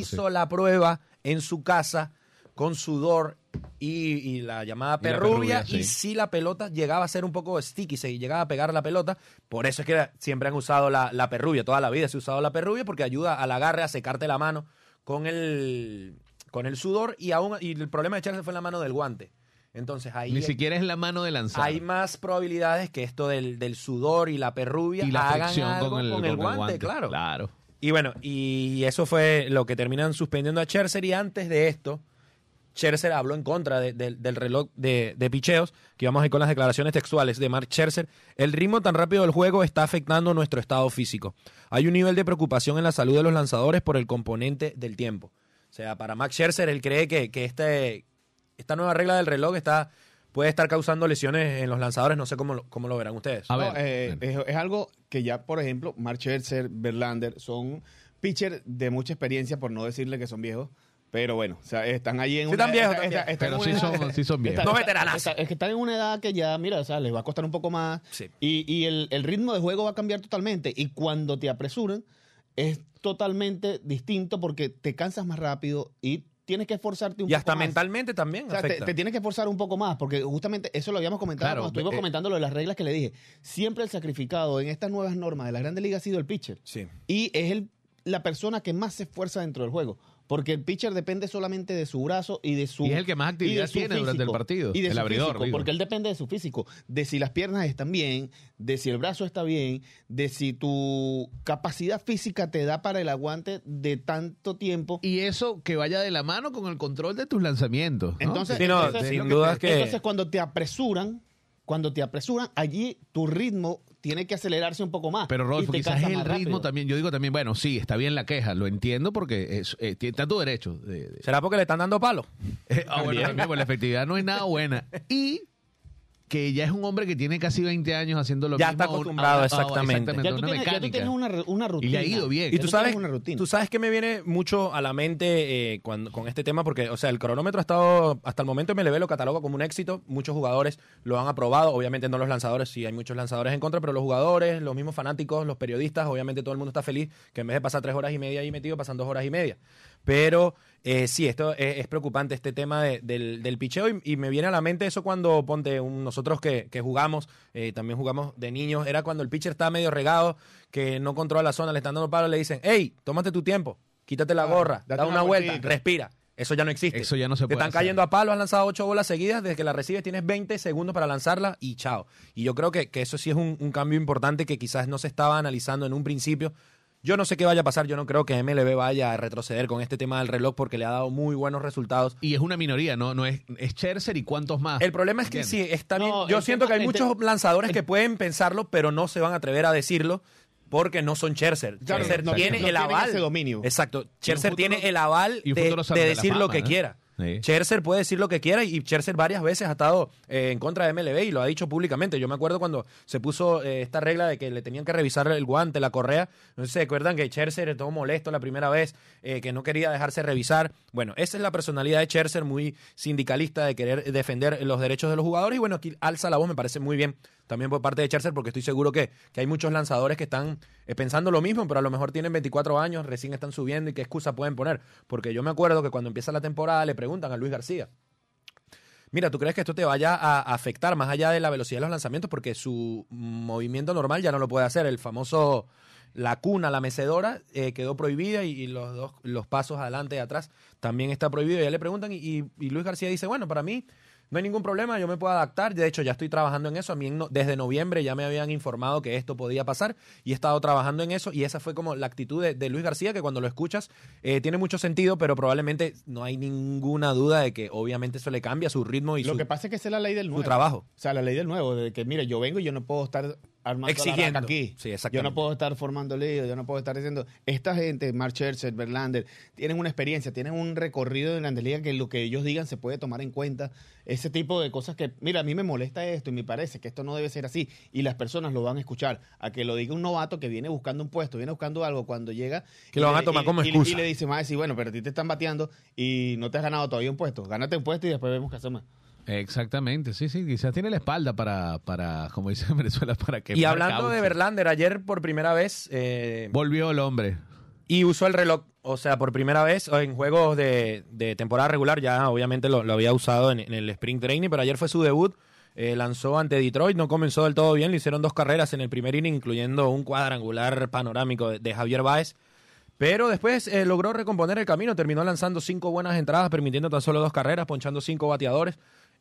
hizo la prueba en su casa con sudor y, y la llamada Y la perrubia, y sí. si la pelota llegaba a ser un poco sticky, se llegaba a pegar la pelota, por eso es que siempre han usado la, la perrubia, toda la vida se ha usado la perrubia porque ayuda al agarre a secarte la mano con el, con el sudor y, aún, y el problema de echarse fue en la mano del guante. Entonces ahí Ni siquiera es la mano de lanzar. hay más probabilidades que esto del, del sudor y la perrubia y la hagan fricción algo con el, con el guante, claro. Claro. Y bueno, y eso fue lo que terminan suspendiendo a Scherzer y antes de esto, Scherzer habló en contra de- de- del reloj de, de picheos, que vamos a ir con las declaraciones textuales de Mark Scherzer. El ritmo tan rápido del juego está afectando nuestro estado físico. Hay un nivel de preocupación en la salud de los lanzadores por el componente del tiempo. O sea, para Max Scherzer, él cree que, que este, esta nueva regla del reloj está, puede estar causando lesiones en los lanzadores. No sé cómo, lo- cómo lo verán ustedes. A No, ver, eh, es, es algo que ya, por ejemplo, Mark Scherzer, Verlander, son pitchers de mucha experiencia, por no decirle que son viejos. Pero bueno, o sea, están ahí en Sí, una están viejos, está- está- Pero en sí edad- son- sí son viejos. No está- Es que están en una edad que ya, mira, o sea, les va a costar un poco más. Sí. Y, y el, el ritmo de juego va a cambiar totalmente. Y cuando te apresuran, es totalmente distinto porque te cansas más rápido y tienes que esforzarte un Y poco hasta más. mentalmente también O sea, te, afecta. te tienes que esforzar un poco más, porque justamente eso lo habíamos comentado Claro, cuando estuvimos eh, comentando lo de las reglas que le dije. Siempre el sacrificado en estas nuevas normas de la Grande Liga ha sido el pitcher. Sí. Y es el, la persona que más se esfuerza dentro del juego. Porque el pitcher depende solamente de su brazo y de su. Y es el que más actividad y de su tiene durante el partido, Y de el su abridor, físico, porque él depende de su físico. De si las piernas están bien, de si el brazo está bien, de si tu capacidad física te da para el aguante de tanto tiempo. Y eso que vaya de la mano con el control de tus lanzamientos. ¿no? Entonces, Sí, no, entonces- sin duda es que... Entonces, cuando te apresuran, cuando te apresuran, allí tu ritmo tiene que acelerarse un poco más. Pero Rodolfo, quizás el ritmo rápido. también. Yo digo también, bueno, sí, está bien la queja, lo entiendo porque es, eh, está tu derecho. de- de- ¿Será porque le están dando palo? Eh, ah, bueno, también, pues la efectividad no es nada buena. Y que ya es un hombre que tiene casi 20 años haciendo lo Ya mismo. está acostumbrado, exactamente. Ya tú, una tienes, ya tú tienes una, una rutina. Y le ha ido bien. Y Ya tú tienes sabes, una rutina. tú sabes que me viene mucho a la mente eh, cuando, con este tema, porque, o sea, el cronómetro ha estado, hasta el momento MLB lo cataloga como un éxito, muchos jugadores lo han aprobado, obviamente no los lanzadores, sí hay muchos lanzadores en contra, pero los jugadores, los mismos fanáticos, los periodistas, obviamente todo el mundo está feliz que en vez de pasar tres horas y media ahí metido, pasan dos horas y media. Pero eh, sí, esto es, es preocupante, este tema de- del, del picheo, y, y me viene a la mente eso cuando, ponte, un- nosotros que, que jugamos, eh, también jugamos de niños, era cuando el pitcher está medio regado, que no controla la zona, le están dando palo, le dicen, hey, tómate tu tiempo, quítate la gorra, date da una una vuelta, respira. Eso ya no existe. Eso ya no se Te puede están hacer. cayendo a palo, has lanzado ocho bolas seguidas, desde que la recibes tienes 20 segundos para lanzarla y chao. Y yo creo que, que eso sí es un, un cambio importante que quizás no se estaba analizando en un principio. Yo no sé qué vaya a pasar, yo no creo que MLB vaya a retroceder con este tema del reloj porque le ha dado muy buenos resultados. Y es una minoría, no, no es, es Scherzer y cuántos más. El problema es que sí, está bien. No, Yo siento tema- que hay muchos te- lanzadores que pueden pensarlo, pero no se van a atrever a decirlo porque no son Scherzer. Claro, Scherzer no, tiene no el aval. ese dominio. Exacto. Scherzer tiene el aval de, la decir lo que quiera. Sí. Puede decir lo que quiera y Scherzer varias veces ha estado eh, en contra de MLB y lo ha dicho públicamente. Yo me acuerdo cuando se puso eh, esta regla de que le tenían que revisar el guante, la correa. No sé se acuerdan que Scherzer estuvo molesto la primera vez, eh, que no quería dejarse revisar. Bueno, esa es la personalidad de Scherzer, muy sindicalista de querer defender los derechos de los jugadores y bueno, aquí alza la voz, me parece muy bien también por parte de Scherzer porque estoy seguro que, que hay muchos lanzadores que están eh, pensando lo mismo, pero a lo mejor tienen 24 años, recién están subiendo y qué excusa pueden poner. Porque yo me acuerdo que cuando empieza la temporada le preguntan a Luis García. Mira, ¿tú crees que esto te vaya a afectar más allá de la velocidad de los lanzamientos? Porque su movimiento normal ya no lo puede hacer. El famoso, la cuna, la mecedora, eh, quedó prohibida y, los dos los pasos adelante y atrás también está prohibido. Ya le preguntan y, y- y Luis García dice, bueno, para mí no hay ningún problema, yo me puedo adaptar. De hecho, ya estoy trabajando en eso. A mí no- desde noviembre ya me habían informado que esto podía pasar y he estado trabajando en eso. Y esa fue como la actitud de, de Luis García, que cuando lo escuchas eh, tiene mucho sentido, pero probablemente no hay ninguna duda de que obviamente eso le cambia su ritmo y Lo su, que pasa es que esa es la ley del su nuevo. trabajo. O sea, la ley del nuevo, de que, mira, yo vengo y yo no puedo estar armando Exigiendo. la aquí. Sí, yo no puedo estar formando líos, yo no puedo estar diciendo, esta gente, Mark Scherzer, Verlander, tienen una experiencia, tienen un recorrido en Grandes Ligas que lo que ellos digan se puede tomar en cuenta. Ese tipo de cosas que, mira, a mí me molesta esto y me parece que esto no debe ser así y las personas lo van a escuchar. A que lo diga un novato que viene buscando un puesto, viene buscando algo, cuando llega... Que lo van le- a tomar y- como excusa. Y le dice, más decir, bueno, pero a ti te están bateando y no te has ganado todavía un puesto. Gánate un puesto y después vemos qué hacemos. Exactamente, sí, sí, quizás tiene la espalda para, para como dicen en Venezuela, para que Y hablando de Verlander, ayer por primera vez eh, Volvió el hombre. y usó el reloj, o sea, por primera vez en juegos de, de temporada regular, ya obviamente lo, lo había usado en, en el Spring Training, pero ayer fue su debut. eh, lanzó ante Detroit, no comenzó del todo bien, le hicieron dos carreras en el primer inning, incluyendo un cuadrangular panorámico de, de Javier Báez. Pero después eh, logró recomponer el camino, terminó lanzando cinco buenas entradas, permitiendo tan solo dos carreras, ponchando cinco bateadores.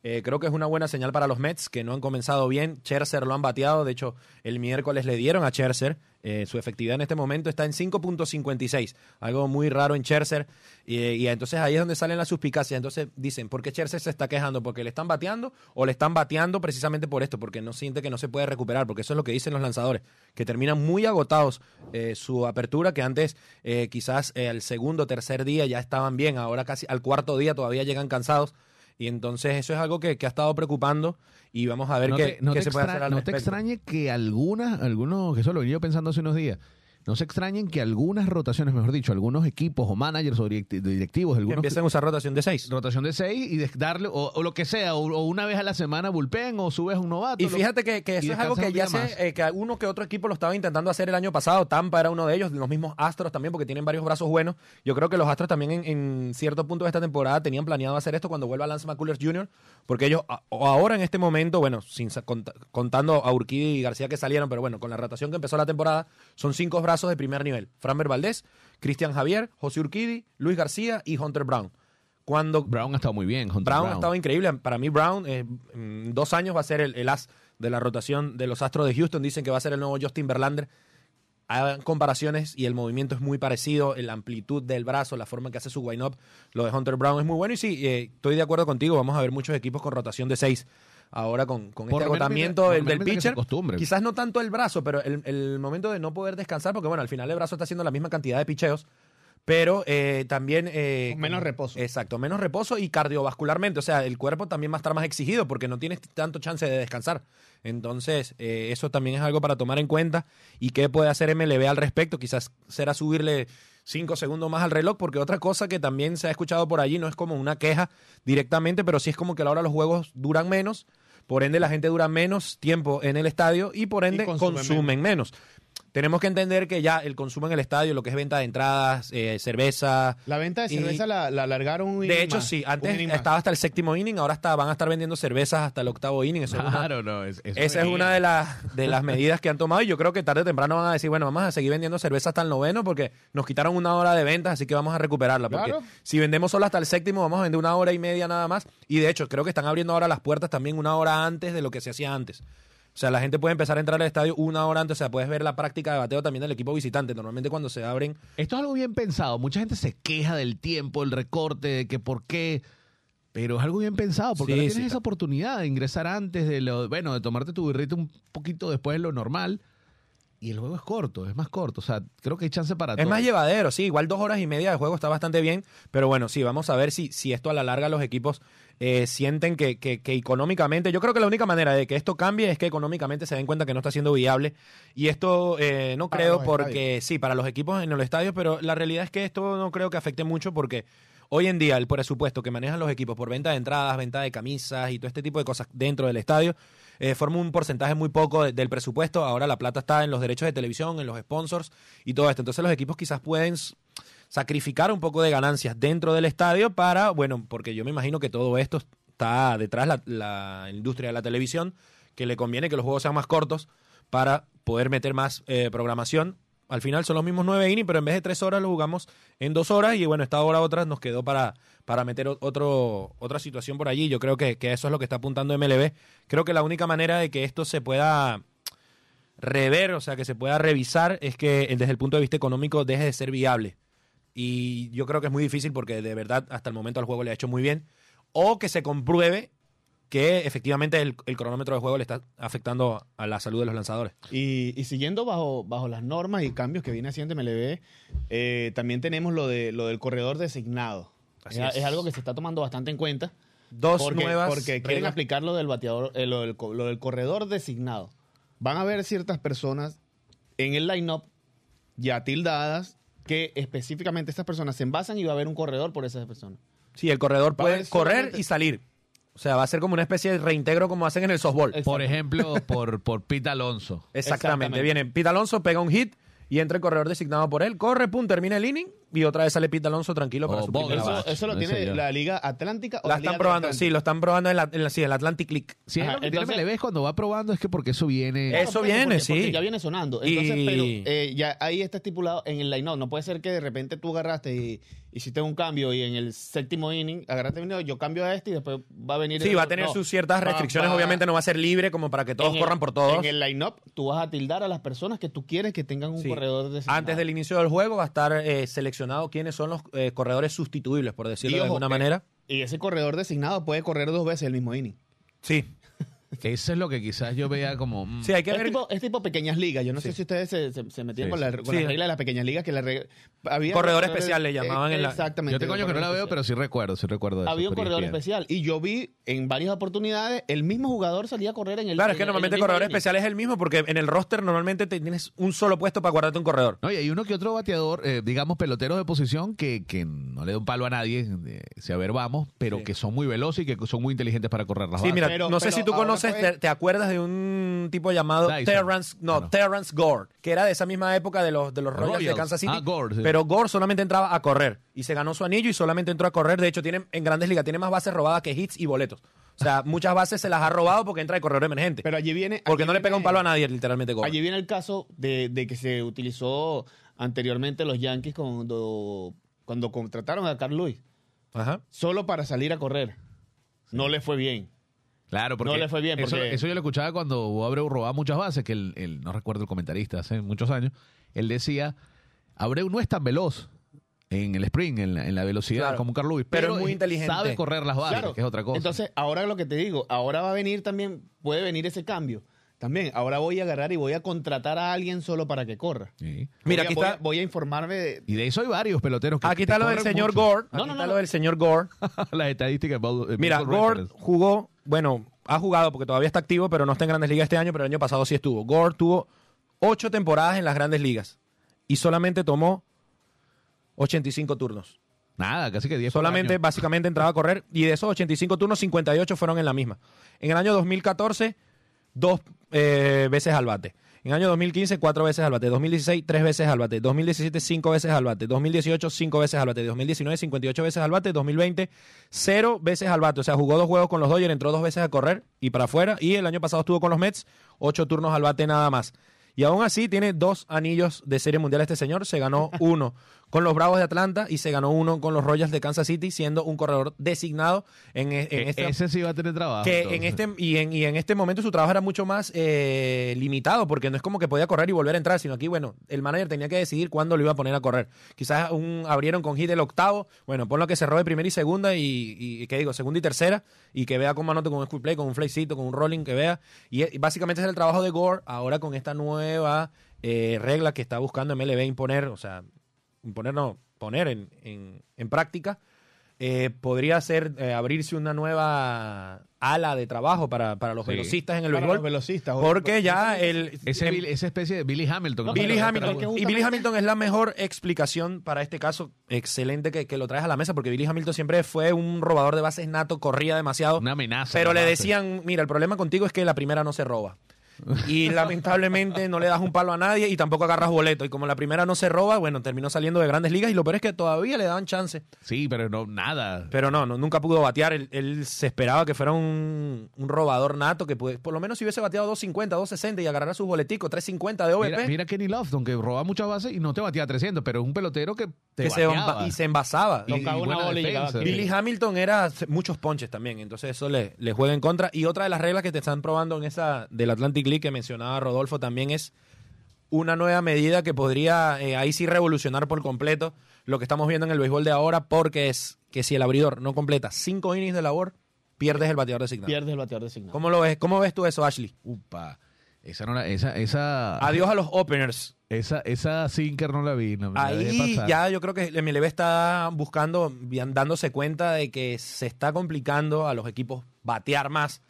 Eh, creo que es una buena señal para los Mets, que no han comenzado bien. Scherzer lo han bateado, de hecho, el miércoles le dieron a Scherzer. eh, su efectividad en este momento está en 5.56, algo muy raro en Scherzer. Y, entonces ahí es donde salen las suspicacias. Entonces dicen, ¿por qué Scherzer se está quejando? ¿Porque le están bateando o le están bateando precisamente por esto? Porque no siente que no se puede recuperar, porque eso es lo que dicen los lanzadores, que terminan muy agotados eh, su apertura, que antes eh, quizás eh, al segundo o tercer día ya estaban bien, ahora casi al cuarto día todavía llegan cansados. Y entonces eso es algo que, que ha estado preocupando y vamos a ver no qué, te, no qué te se puede extra- hacer al no te respecto. extrañe que algunas, algunos, que eso lo venía yo pensando hace unos días, no se extrañen que algunas rotaciones, mejor dicho, algunos equipos o managers o direct- directivos, Que algunos empiecen a usar rotación de seis. rotación de seis y de- darle, o, o lo que sea, o, o una vez a la semana bullpen, o subes un novato. Y fíjate que, que eso es algo que ya más. eh, que uno que otro equipo lo estaba intentando hacer el año pasado. Tampa era uno de ellos, los mismos Astros también, porque tienen varios brazos buenos. Yo creo que los Astros también en, en cierto punto de esta temporada tenían planeado hacer esto cuando vuelva Lance McCullers Jr., porque ellos a- o ahora en este momento, bueno, sin cont- contando a Urquidi y García que salieron, pero bueno, con la rotación que empezó la temporada, son cinco brazos de primer nivel. Framber Valdés, Cristian Javier, José Urquidi, Luis García y Hunter Brown. Cuando Brown ha estado muy bien. Hunter Brown, ha estado increíble. Para mí, Brown, eh, en dos años va a ser el, el as de la rotación de los Astros de Houston. Dicen que va a ser el nuevo Justin Verlander. Hay comparaciones y el movimiento es muy parecido, la amplitud del brazo, la forma en que hace su wind-up. Lo de Hunter Brown es muy bueno y sí, eh, estoy de acuerdo contigo. Vamos a ver muchos equipos con rotación de seis. Ahora con, este agotamiento del, pitcher, quizás no tanto el brazo, pero el, el momento de no poder descansar, porque bueno, al final el brazo está haciendo la misma cantidad de picheos, pero eh, también... eh, Con menos reposo. Exacto, menos reposo y cardiovascularmente. O sea, el cuerpo también va a estar más exigido porque no tienes tanto chance de descansar. Entonces, eh, eso también es algo para tomar en cuenta. ¿Y qué puede hacer MLB al respecto? Quizás será subirle cinco segundos más al reloj, porque otra cosa que también se ha escuchado por allí no es como una queja directamente, pero sí es como que ahora los juegos duran menos. Por ende, la gente dura menos tiempo en el estadio y por ende consume consumen menos. Tenemos que entender que ya el consumo en el estadio, lo que es venta de entradas, eh, cerveza, La venta de Y- cerveza la, la alargaron un de hecho, más, sí, antes estaba hasta el séptimo inning, ahora está, van a estar vendiendo cervezas hasta el octavo inning. Eso es una- Claro, no. es- eso esa es una de las, de las medidas que han tomado y yo creo que tarde o temprano van a decir, bueno, vamos a seguir vendiendo cerveza hasta el noveno porque nos quitaron una hora de ventas, así que vamos a recuperarla. Porque Claro. si vendemos solo hasta el séptimo, vamos a vender una hora y media nada más. Y de hecho, creo que están abriendo ahora las puertas también una hora antes de lo que se hacía antes. O sea, la gente puede empezar a entrar al estadio una hora antes, o sea, puedes ver la práctica de bateo también del equipo visitante. Normalmente cuando se abren Esto es algo bien pensado. Mucha gente se queja del tiempo, el recorte, de que por qué. Pero es algo bien pensado, porque Sí, ahora sí, tienes esa oportunidad de ingresar antes de lo, bueno, de tomarte tu birrito un poquito después de lo normal. Y el juego es corto, es más corto. O sea, creo que hay chance para Es todo. más llevadero, sí, igual dos horas y media de juego está bastante bien, pero bueno, sí, vamos a ver si, si esto a la larga los equipos eh, sienten que, que- que económicamente, yo creo que la única manera de que esto cambie es que económicamente se den cuenta que no está siendo viable y esto eh, no Para creo porque, sí, para los equipos en los estadios, pero la realidad es que esto no creo que afecte mucho porque hoy en día el presupuesto que manejan los equipos por venta de entradas, venta de camisas y todo este tipo de cosas dentro del estadio eh, forma un porcentaje muy poco de- del presupuesto. Ahora la plata está en los derechos de televisión, en los sponsors y todo esto. Entonces los equipos quizás pueden sacrificar un poco de ganancias dentro del estadio para, bueno, porque yo me imagino que todo esto está detrás la, la industria de la televisión, que le conviene que los juegos sean más cortos para poder meter más eh, programación. Al final son los mismos nueve innings, pero en vez de tres horas lo jugamos en dos horas y bueno, esta hora otra nos quedó para, para meter otro, otra situación por allí. Yo creo que, que eso es lo que está apuntando MLB. Creo que la única manera de que esto se pueda rever, o sea, que se pueda revisar, es que eh, desde el punto de vista económico deje de ser viable. Y yo creo que es muy difícil porque de verdad hasta el momento al juego le ha hecho muy bien. O que se compruebe que efectivamente el, el cronómetro de juego le está afectando a la salud de los lanzadores. Y, y siguiendo bajo, bajo las normas y cambios que viene haciendo MLB, eh, también tenemos lo, de, lo del corredor designado. Así es, es. es algo que se está tomando bastante en cuenta. Dos porque, nuevas porque quieren reglas. aplicar lo del bateador, eh, lo, del, co- lo del corredor designado. Van a haber ciertas personas en el line-up ya tildadas que específicamente estas personas se envasan y va a haber un corredor por esas personas. Sí, el corredor puede correr y salir. O sea, va a ser como una especie de reintegro como hacen en el softball. Por ejemplo, por, por Pete Alonso. Exactamente. Exactamente. Viene Pete Alonso, pega un hit y entra el corredor designado por él, corre, pum, termina el inning y otra vez sale Pete Alonso tranquilo para O su Bogle. primera Eso-. Eso, lo tiene la Liga Atlántica o La Liga están probando, sí, lo están probando en, la, en la- sí, el Atlantic League. Es lo que tiene entonces- MLB es cuando va probando, es que porque eso viene. Eso Porque- viene, porque- sí. porque ya viene sonando. Entonces, Y- pero eh, ya ahí está estipulado en el line No puede ser que de repente tú agarraste y hiciste un cambio y en el séptimo inning agarraste un yo cambio a este y después va a venir. Sí, el va a tener No. sus ciertas Va- restricciones. va- Obviamente no va a ser libre como para que todos el- corran por todos. En el line-up tú vas a tildar a las personas que tú quieres que tengan un Sí. corredor designado. Antes del inicio del juego va a estar eh, seleccionado quiénes son los eh, corredores sustituibles, por decirlo Y de ojo, alguna eh, manera. Y ese corredor designado puede correr dos veces el mismo inning. Sí, Eso es lo que quizás yo vea como. mm, sí, hay que Es ver. tipo, es tipo pequeñas ligas. Yo no Sí. sé si ustedes se, se, se metían Sí, con, la, con Sí. reglas de las pequeñas ligas. que la reg- había Corredor corredores- especial le llamaban en la- Exactamente. Yo tengo años que no la veo, pero sí recuerdo, sí recuerdo de eso Había un corredor ESPN. especial. Y yo vi en varias oportunidades el mismo jugador salía a correr en el Claro, es que en- en normalmente el corredor especial es el mismo porque en el roster normalmente te- tienes un solo puesto para guardarte un corredor. No, y hay uno que otro bateador, eh, digamos, pelotero de posición que, que no le da un palo a nadie, eh, si a ver vamos, pero Sí. que son muy veloces y que son muy inteligentes para correr las Sí, bases. mira, Pero- no sé pero si tú ahora conoces, te, te acuerdas de un tipo llamado Dyson. Terrence, no. Terrence Gore, que era de esa misma época de los, de los Royals, de. Kansas City. Ah, Gore, sí. Pero Gore solamente entraba a correr y se ganó su anillo y solamente entró a correr. De hecho, tiene, en grandes ligas tiene más bases robadas que hits y boletos. O sea, muchas bases se las ha robado porque entra de corredor emergente. Pero allí viene. porque allí no le pega un palo a nadie, literalmente Gore. Allí viene el caso de, de que se utilizó anteriormente los Yankees cuando, cuando contrataron a Carl Lewis. Ajá. Solo para salir a correr. No le fue bien. Claro, porque No le fue bien, Eso, porque- eso yo lo escuchaba cuando Abreu robaba muchas bases, que el, el- no recuerdo el comentarista hace muchos años, él decía, Abreu no es tan veloz en el sprint, en la, en la velocidad Claro. como Carl Lewis, Pero pero, es muy inteligente. sabe correr las bases, Claro. que es otra cosa. Entonces, ahora lo que te digo, ahora va a venir también, puede venir ese cambio. También, ahora voy a agarrar y voy a contratar a alguien solo para que corra. Sí. Mira, Voy a- aquí voy a- está- Voy a informarme de, Y de eso hay varios peloteros que Aquí está lo del señor mucho. Gore. No, Aquí no, está no, lo del señor Gore. Las estadísticas. de Baseball Mira, Gore Reference. jugó, bueno, ha jugado porque todavía está activo, pero no está en Grandes Ligas este año, pero el año pasado sí estuvo. Gore tuvo ocho temporadas en las Grandes Ligas y solamente tomó 85 turnos. Nada, casi que 10 por Solamente, básicamente, entraba a correr y de esos 85 turnos, 58 fueron en la misma. En el año 2014, dos eh, veces al bate. En el año 2015, cuatro veces al bate. 2016, tres veces al bate. 2017, cinco veces al bate. 2018, cinco veces al bate. 2019, 58 veces al bate. 2020, cero veces al bate. O sea, jugó dos juegos con los Dodgers, entró dos veces a correr y para afuera. Y el año pasado estuvo con los Mets, ocho turnos al bate nada más. Y aún así tiene dos anillos de serie mundial este señor. Se ganó uno con los Bravos de Atlanta y se ganó uno con los Royals de Kansas City, siendo un corredor designado en, e- en E- esta- Ese sí va a tener trabajo. que en este y en, y en este momento su trabajo era mucho más eh, limitado porque no es como que podía correr y volver a entrar sino aquí bueno el manager tenía que decidir cuándo lo iba a poner a correr quizás un abrieron con hit el octavo bueno ponlo que se robe primera y segunda y, y qué digo segunda y tercera y que vea cómo anote con un squid play con un flycito con un rolling que vea y, y básicamente ese es el trabajo de Gore ahora con esta nueva eh, regla que está buscando MLB imponer o sea imponer no poner en, en, en práctica eh, podría ser eh, abrirse una nueva ala de trabajo para, para los Sí. velocistas en el béisbol. velocistas. Porque ya el Ese Billy- esa especie de Billy Hamilton. No, Billy Hamilton y Billy Hamilton es la mejor explicación para este caso. Excelente que, que lo traes a la mesa porque Billy Hamilton siempre fue un robador de bases nato, corría demasiado. Una amenaza. Pero le base. decían, mira, el problema contigo es que la primera no se roba. Y lamentablemente no le das un palo a nadie y tampoco agarras boleto. Y como la primera no se roba, bueno, terminó saliendo de grandes ligas y lo peor es que todavía le daban chance. Sí, pero no, nada. Pero no, no nunca pudo batear. Él, él se esperaba que fuera un, un robador nato, que puede- por lo menos si hubiese bateado 250, 260 y agarrara sus boleticos, 350 de OVP. Mira, mira Kenny Lofton, que roba muchas bases y no te batía 300, pero es un pelotero que te que se y se envasaba. Y- buena defensa. Billy Hamilton era muchos ponches también, entonces eso le, le juega en contra. Y otra de las reglas que te están probando en esa del League que mencionaba Rodolfo también es una nueva medida que podría eh, ahí sí revolucionar por completo lo que estamos viendo en el béisbol de ahora, porque es que si el abridor no completa cinco innings de labor, pierdes el bateador designado. Pierde el bateador designado. ¿Cómo lo ves? ¿Cómo ves tú eso, Ashley? Upa. Esa, no la- esa, esa, Adiós a los openers. esa, esa sinker no la vi. No, me Ahí ya yo creo que el MLB está buscando, dándose cuenta de que se está complicando a los equipos batear más,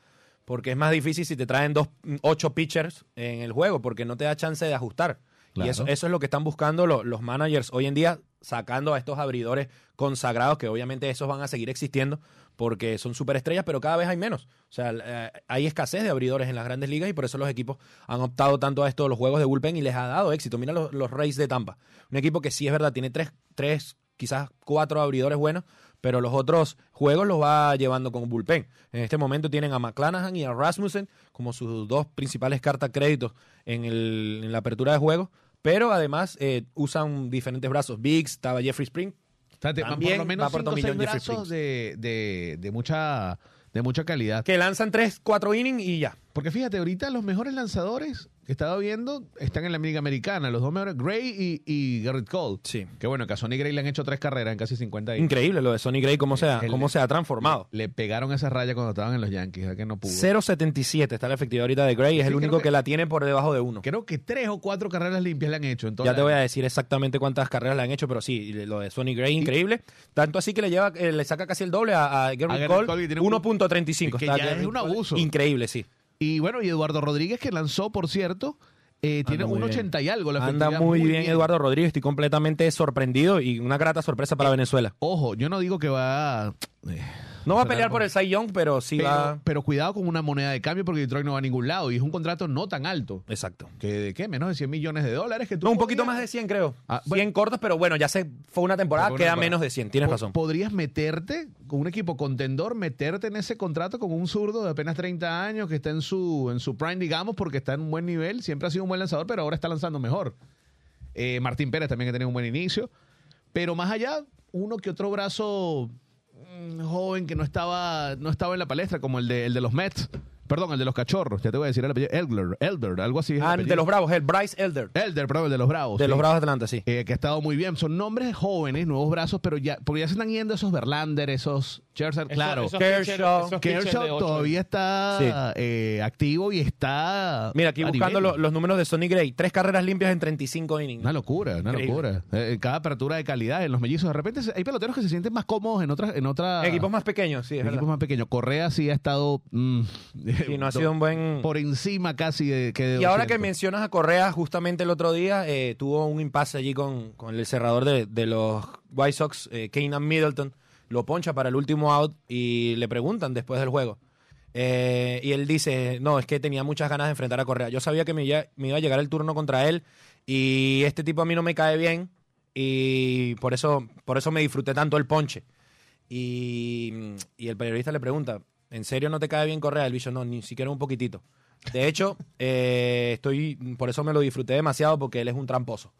porque es más difícil si te traen dos, ocho pitchers en el juego, porque no te da chance de ajustar. Claro. Y eso, eso es lo que están buscando lo- los managers hoy en día, sacando a estos abridores consagrados, que obviamente esos van a seguir existiendo, porque son superestrellas, pero cada vez hay menos. O sea, eh, hay escasez de abridores en las grandes ligas y por eso los equipos han optado tanto a esto, los juegos de bullpen, y les ha dado éxito. Mira los, los Rays de Tampa. Un equipo que sí es verdad, tiene tres, tres, quizás cuatro abridores buenos, pero los otros juegos los va llevando con bullpen. En este momento tienen a McClanahan y a Rasmussen como sus dos principales cartas créditos en, el- en la apertura de juego, pero además eh, usan diferentes brazos. Biggs, estaba Jeffrey Spring, te- por También lo menos va por cinco brazos de, de, de mucha, de mucha calidad. que lanzan tres, cuatro innings y ya. Porque fíjate, ahorita los mejores lanzadores que estaba viendo están en la Liga Americana. Los dos mejores, Gray y, y Garrett Cole. Sí. Que bueno, que a Sonny Gray le han hecho tres carreras en casi 50 innings. Increíble lo de Sonny Gray, cómo se ha, El- cómo se ha transformado. Le pegaron esa raya cuando estaban en los Yankees, ya que no pudo. 0.77 está la efectividad ahorita de Gray, es Sí, el único que- que, la tiene por debajo de uno. Creo que tres o cuatro carreras limpias le han hecho. Ya te voy a decir exactamente cuántas carreras le han hecho, pero sí, lo de Sonny Gray, increíble. Tanto así que le lleva, eh, le saca casi el doble a, a Garrett Garrett Cole, Cole, que tiene un- 1.35. que está ya es un abuso. Increíble, sí. Y bueno, y Eduardo Rodríguez, que lanzó, por cierto, eh, tiene un bien. 80 y algo. La Anda muy bien, Eduardo Rodríguez, estoy completamente sorprendido y una grata sorpresa para Venezuela. Ojo, yo no digo que va. eh, No va a pelear por el Cy Young, pero sí pero, va... pero cuidado con una moneda de cambio porque Detroit no va a ningún lado y es un contrato no tan alto. Exacto. que ¿De qué? Menos de 100 millones de dólares. que tú No, un poquito podrías- más de 100 creo. Ah, 100 bueno. cortos, pero bueno, ya se fue una temporada, Fue una queda temporada. menos de 100, tienes razón. Podrías meterte con un equipo contendor, meterte en ese contrato con un zurdo de apenas 30 años que está en su, en su prime, digamos, porque está en un buen nivel. Siempre ha sido un buen lanzador, pero ahora está lanzando mejor. Eh, Martín Pérez también que tenía un buen inicio. Pero más allá, uno que otro brazo joven que no estaba, no estaba en la palestra, como el de, el de los Mets. Perdón, el de los cachorros. Ya te voy a decir el apellido. Elder, Elder, algo así. el Ah, apellido. de los Bravos, el Bryce Elder. Elder, perdón, el de los Bravos. De sí. los Bravos de Atlanta, sí. Eh, que ha estado muy bien. Son nombres jóvenes, nuevos brazos, pero ya, porque ya se están yendo esos Verlander, esos Scherzer, claro. Esos Kershaw. esos Kershaw todavía está eh, activo y está. Mira, aquí buscando los números de Sonny Gray. Tres carreras limpias en 35 innings. Una locura, una Increíble. locura. Eh, cada apertura de calidad en los mellizos. De repente hay peloteros que se sienten más cómodos en otras. En otra, Equipos más pequeños, sí, es equipos verdad. más pequeños. Correa sí ha estado. mm, Sí, no ha sido un buen... Por encima casi de, que de Y ahora que 200. mencionas a Correa, justamente el otro día eh, tuvo un impasse allí con, con el cerrador de, de los White Sox, eh, Keenan Middleton. Lo poncha para el último out y le preguntan después del juego. Eh, y él dice, no, es que tenía muchas ganas de enfrentar a Correa. Yo sabía que me, iba- me iba a llegar el turno contra él y este tipo a mí no me cae bien y por eso, por eso me disfruté tanto el ponche. Y, y el periodista le pregunta, ¿en serio no te cae bien Correa? El bicho, no, ni siquiera un poquitito. De hecho, eh, estoy, por eso me lo disfruté demasiado porque él es un tramposo.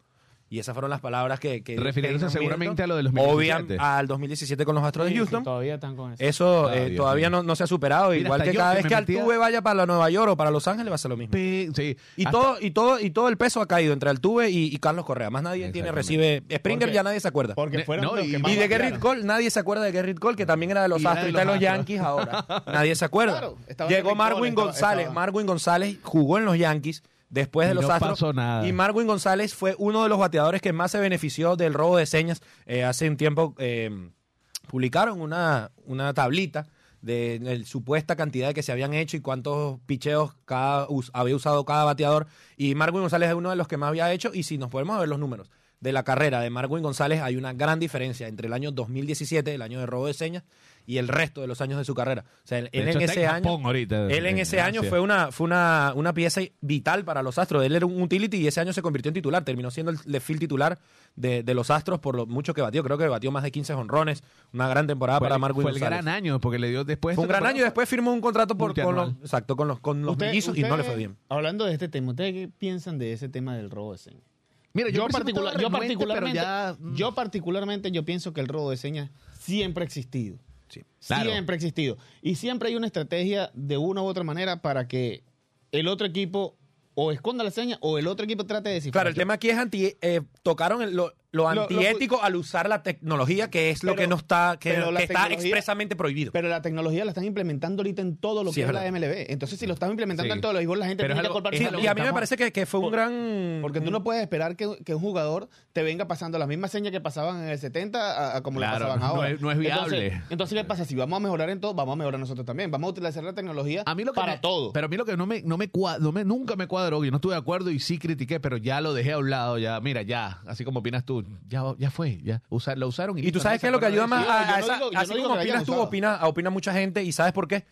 Y esas fueron las palabras que... que Refiriéndose seguramente a lo del Obvian 2017. al 2017 con los Astros Sí, de sí, Houston. todavía están con eso. Eso eh, todavía no, no se ha superado. Mira, Igual que yo cada que vez me que metía- Altuve vaya para la Nueva York o para Los Ángeles va a ser lo mismo. Sí. Y Hasta- todo, y todo, y todo el peso ha caído entre Altuve y, y Carlos Correa. Más nadie tiene, recibe. Springer Porque- ya nadie se acuerda. Porque fueron no, los y- que más Y de. Gerrit Cole, nadie se acuerda de Gerrit Cole, que también era de los Y de Astros y está en los los. Yankees ahora. nadie se acuerda. Claro, Llegó Marwin González. Marwin González jugó en los Yankees después de Y los no Astros. pasó nada. Y Marwin González fue uno de los bateadores que más se benefició del robo de señas. Eh, hace un tiempo eh, publicaron una, una tablita de la supuesta cantidad que se habían hecho y cuántos picheos cada, us- había usado cada bateador. Y Marwin González es uno de los que más había hecho. Y si nos podemos ver los números de la carrera de Marwin González, hay una gran diferencia entre el año 2017, el año de robo de señas, y el resto de los años de su carrera. O sea, él, De él hecho, en ese año. Japón ahorita, Él en en ese año fue una, fue una, una pieza vital para los Astros. Él era un utility y ese año se convirtió en titular. Terminó siendo el left field titular de, de los Astros por lo mucho que batió. Creo que batió más de 15 honrones. Una gran temporada fue, para Marwin fue el González. gran año porque le dio después. Fue un gran año y después firmó un contrato por, con los, exacto, con los, con los Usted- y no le fue bien. Hablando de este tema, ¿ustedes qué piensan de ese tema del robo de señas? Mira, Yo, particular- yo particularmente, ya, mm, yo particularmente yo pienso que el robo de señas siempre ha existido. Sí. Claro. Siempre ha existido. Y siempre hay una estrategia de una u otra manera para que el otro equipo o esconda la seña o el otro equipo trate de descifrar. Claro, el tema aquí es anti, eh, tocaron el- lo, lo Lo- lo- antiético al usar la tecnología, que es lo que no está, que, que está expresamente prohibido. Pero la tecnología la están implementando ahorita en todo lo Sí, que es es la. MLB. Entonces, si lo están implementando Sí. en todo lo béisbol, la gente Pero tiene es que algo- es Y, y a mí me parece que, que fue un Por- gran... Porque tú no puedes esperar que, que un jugador te venga pasando las mismas señas que pasaban en el 70 a, a como Claro, la pasaban no ahora. es- no es viable. Entonces, entonces, ¿qué pasa? Si vamos a mejorar en todo, vamos a mejorar nosotros también. Vamos a utilizar la tecnología A mí lo que para me- todo. Pero a mí lo que no me, no me, cua- no me- nunca me cuadró, yo no estuve de acuerdo y sí critiqué, pero ya lo dejé a un lado, ya, mira, ya, así como opinas tú, ya, ya fue, ya, Usa- lo usaron. Y tú listo, sabes que se lo que ayuda más a, no esa- así como la opinas tú, opina, opina mucha gente y ¿sabes por qué?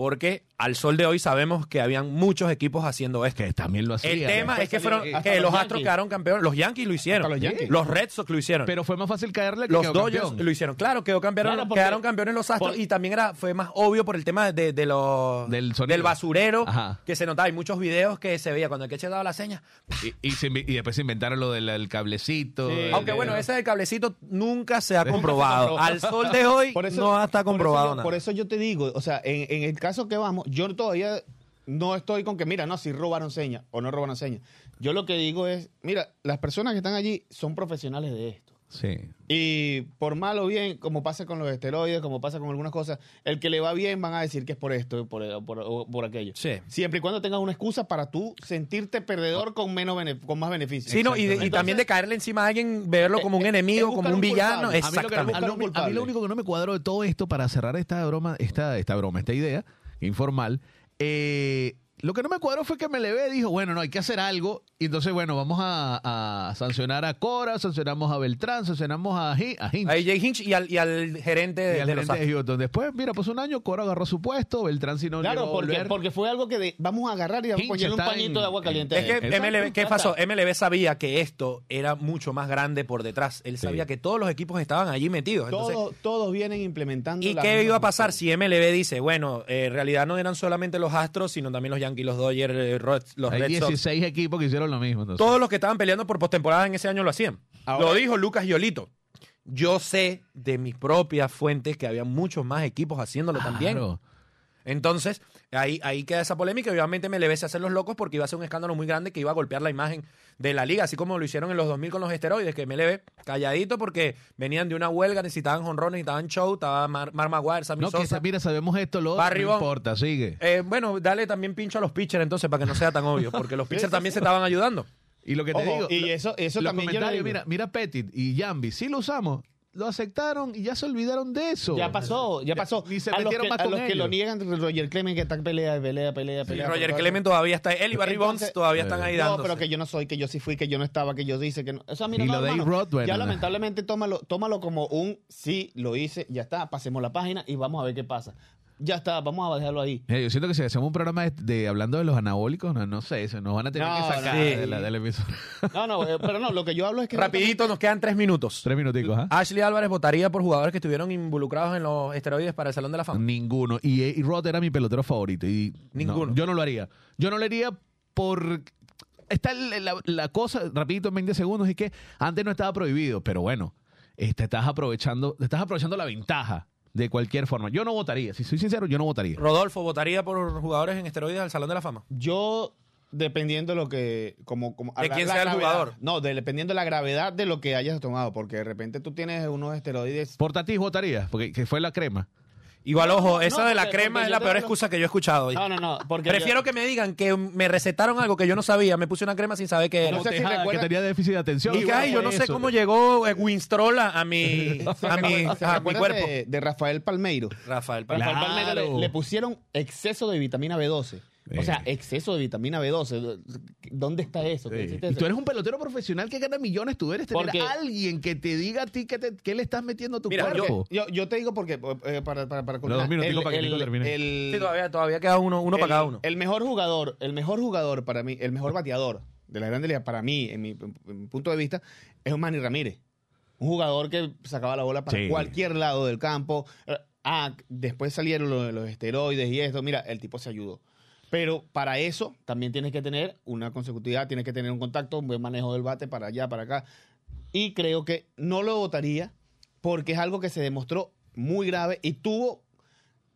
Porque al sol de hoy sabemos que habían muchos equipos haciendo esto. Que también lo hacía. El tema después es que fueron que los los Astros Yankees. quedaron campeones. Los Yankees lo hicieron. Los Yankees. Los Red Sox lo hicieron. Pero fue más fácil caerle que los Dodgers campeón. lo hicieron. Claro, quedó campeón, Claro, porque- quedaron campeones los Astros por- y también era fue más obvio por el tema de, de los Del basurero Ajá. que se notaba. Hay muchos videos que se veía cuando el que daba la seña. Y, y se invi- y después se inventaron lo del el cablecito. Sí. el- Aunque bueno, ese del cablecito nunca se ha comprobado. Al sol de hoy Por eso- no está por eso comprobado yo- nada. Por eso yo te digo, o sea, en, en el caso que vamos, yo todavía no estoy con que, mira, no, si robaron señas o no robaron señas. Yo lo que digo es, mira, las personas que están allí son profesionales de esto. Sí. Y por mal o bien, como pasa con los esteroides, como pasa con algunas cosas, el que le va bien van a decir que es por esto, por, por, o por aquello. Sí. Siempre y cuando tengas una excusa para tú sentirte perdedor con menos bene- con más beneficios. Sí, no, y, de- y Entonces, también de caerle encima a alguien, verlo como un es- enemigo, es como un un villano. culpable. A mí, lo que no me- Exactamente. a mí- lo único que no me cuadró de todo esto para cerrar esta broma, esta, esta broma, esta idea informal, eh, lo que no me cuadró fue que MLB dijo, bueno, no, hay que hacer algo. Y entonces, bueno, vamos a, a sancionar a Cora, sancionamos a Beltrán, sancionamos a, Hi- a Hinch. A AJ Hinch y al, y al gerente de, y al de los gerente de. Houston. Después, mira, pues un año, Cora agarró su puesto, Beltrán si no Claro, porque, porque fue algo que de- vamos a agarrar y vamos a ponerle un pañito en- de agua caliente. Es que Exacto. MLB, ¿qué pasó? MLB sabía que esto era mucho más grande por detrás. Él Sí. sabía que todos los equipos estaban allí metidos. Entonces, Todos, todos vienen implementando. ¿Y la qué iba a pasar si MLB dice, bueno, eh, en realidad no eran solamente los Astros, sino también los Yankees, los Dodgers, eh, los Hay Red Sox? 16 equipos que hicieron lo mismo. entonces. Todos los que estaban peleando por postemporada en ese año lo hacían. Ahora- lo dijo Lucas Yolito. Yo sé de mis propias fuentes que había muchos más equipos haciéndolo también. Claro. Entonces, ahí, ahí queda esa polémica y obviamente MLB se hacer los locos porque iba a ser un escándalo muy grande que iba a golpear la imagen de la liga, así como lo hicieron en los 2000 con los esteroides, que MLB calladito porque venían de una huelga, necesitaban honrones, necesitaban show, estaba Mar, Mar Maguire, Sammy No, Sosa. mira, sabemos esto, lo otro, Barry no importa, sigue. Eh, bueno, dale también pincho a los pitchers entonces para que no sea tan obvio, porque los pitchers también se estaban ayudando. Y lo que te Ojo, digo, y eso, eso los también yo digo. mira, mira Petit y Jambi, sí lo usamos, lo aceptaron y ya se olvidaron de eso. Ya pasó, ya pasó. Ni se a los que, más a con los que lo niegan, Roger Clemens que está pelea, pelea, pelea, pelea. Roger Clement todavía está, él y Barry Entonces- Bonds todavía están ahí No, dándose. pero que yo no soy, que yo sí fui, que yo no estaba, que yo dice que no. O sea, mira, Y no, lo de hermano, A-Rod, bueno, ya no. lamentablemente tómalo, tómalo como un sí, lo hice, ya está, pasemos la página y vamos a ver qué pasa. Ya está, vamos a dejarlo ahí. Mira, yo siento que si hacemos un programa de, de- hablando de los anabólicos, no, no sé, eso nos van a tener No, que sacar no. de la, del episodio. No, no, eh, pero no, lo que yo hablo es que. Rapidito, nos quedan tres minutos. Tres minuticos, ¿ah? Ashley Álvarez votaría por jugadores que estuvieron involucrados en los esteroides para el Salón de la Fama. Ninguno. Y, y Rod era mi pelotero favorito. Y Ninguno. no, yo no lo haría. Yo no lo haría por. está la, la cosa, rapidito en 20 segundos, es que antes no estaba prohibido, pero bueno, este, estás aprovechando, estás aprovechando la ventaja de cualquier forma. Yo no votaría, si soy sincero, yo no votaría. Rodolfo, ¿votaría por jugadores en esteroides al Salón de la Fama? Yo, dependiendo de lo que. Como, como, De la- quién la sea el gravedad. jugador. No, de- dependiendo de la gravedad de lo que hayas tomado, porque de repente tú tienes unos esteroides. Por Tatis votaría, porque que fue la crema. Igual, ojo, no, esa de la porque- crema porque es la peor excusa que yo he escuchado. No, no, no. Porque Prefiero yo- que me digan que me recetaron algo que yo no sabía, me puse una crema sin saber qué era. No sé si que tenía déficit de atención. Y que, ay, yo no sé Eso. cómo llegó eh, Winstrol a, mi, ¿Se a mi, a cuerpo. De, de Rafael Palmeiro. Rafael, Rafael Claro. Palmeiro le, le pusieron exceso de vitamina B12. O sea, Eh. exceso de vitamina B12. ¿Dónde está eso? ¿Qué Sí. Y tú eres un pelotero profesional que gana millones, tú eres tener Porque- a alguien que te diga a ti que, te- que le estás metiendo a tu Mira, cuerpo. Yo, yo te digo porque, eh, para, para, para dos minuticos para que Nico termine. el- Sí, todavía, todavía queda uno, uno el- para cada uno. El mejor jugador, el mejor jugador para mí, el mejor bateador de la Grande Liga para mí, en mi, en mi punto de vista, es un Manny Ramírez. Un jugador que sacaba la bola para Sí. cualquier lado del campo. Ah, después salieron los, los esteroides y esto. Mira, el tipo se ayudó. Pero para eso también tienes que tener una consecutividad, tienes que tener un contacto, un buen manejo del bate para allá, para acá. Y creo que no lo votaría porque es algo que se demostró muy grave y tuvo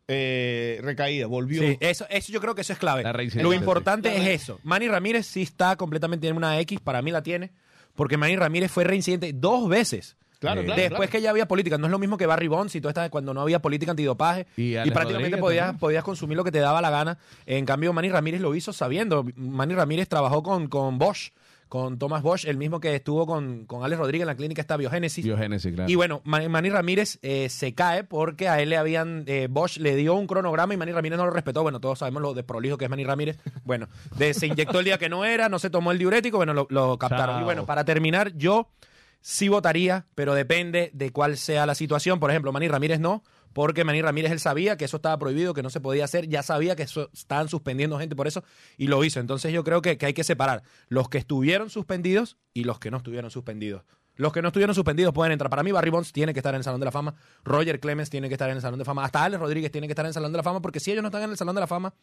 eh, recaída, volvió. Sí, eso, eso yo creo que eso es clave. La Lo importante sí. es eso. Manny Ramírez sí está completamente en una X, para mí la tiene, porque Manny Ramírez fue reincidente dos veces. Claro, Eh, claro. Después claro. que ya había política, no es lo mismo que Barry Bonds y todo esta cuando no había política antidopaje Y prácticamente podías, también. podías consumir lo que te daba la gana. En cambio, Manny Ramírez lo hizo sabiendo. Manny Ramírez trabajó con, con Bosch, con Thomas Bosch, el mismo que estuvo con, con Alex Rodríguez en la clínica esta Biogénesis. Biogénesis, claro. Y bueno, Man- Manny Ramírez eh, se cae porque a él le habían. eh, Bosch le dio un cronograma y Manny Ramírez no lo respetó. Bueno, todos sabemos lo desprolijo que es Manny Ramírez. Bueno, de- se inyectó el día que no era, no se tomó el diurético, bueno, lo, lo captaron. Chao. Y bueno, para terminar, yo sí votaría, pero depende de cuál sea la situación. Por ejemplo, Manny Ramírez no. Porque Manny Ramírez él sabía que eso estaba prohibido, que no se podía hacer, ya sabía que eso, estaban suspendiendo gente por eso y lo hizo. Entonces yo creo que, que hay que separar los que estuvieron suspendidos y los que no estuvieron suspendidos. Los que no estuvieron suspendidos pueden entrar. Para mí, Barry Bonds tiene que estar en el Salón de la Fama. Roger Clemens tiene que estar en el Salón de la Fama. Hasta Alex Rodríguez tiene que estar en el Salón de la Fama. Porque si ellos no están en el Salón de la Fama,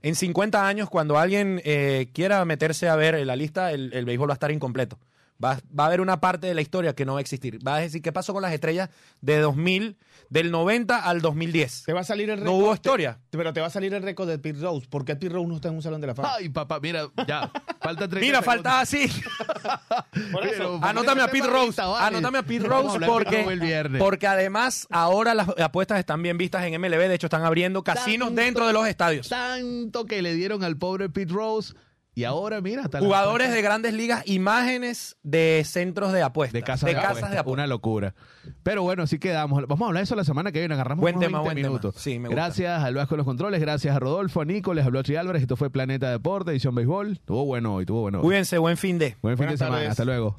en 50 años, cuando alguien eh, quiera meterse a ver la lista, el, el béisbol va a estar incompleto. Va, va a haber una parte de la historia que no va a existir. Va a decir, ¿qué pasó con las estrellas de 2000, del 90 al 2010? Te va a salir el No récord. hubo historia. te- pero te va a salir el récord de Pete Rose. ¿Por qué Pete Rose no está en un salón de la fama? Ay, papá, mira, ya. Falta 30 Mira, falta así. Por eso. Pero- Anótame a Pete Rose. Anótame a Pete Rose porque, porque además ahora las apuestas están bien vistas en MLB. De hecho, están abriendo casinos Tanto- dentro de los estadios. Tanto que le dieron al pobre Pete Rose. Y ahora, mira, hasta Jugadores de grandes ligas, imágenes de centros de apuestas. de casas de, casas de apuestas. Una locura. Pero bueno, así quedamos. Vamos a hablar de eso la semana que viene. Agarramos Buen unos tema, 20 buen tema. minutos. Sí, me gusta. Gracias al Vasco de los Controles, gracias a Rodolfo, a Nico, les habló Tri Álvarez. Esto fue Planeta Deporte, edición béisbol. Tuvo bueno hoy, tuvo bueno hoy. Cuídense, buen fin de. Buen fin de semana. tardes. Hasta luego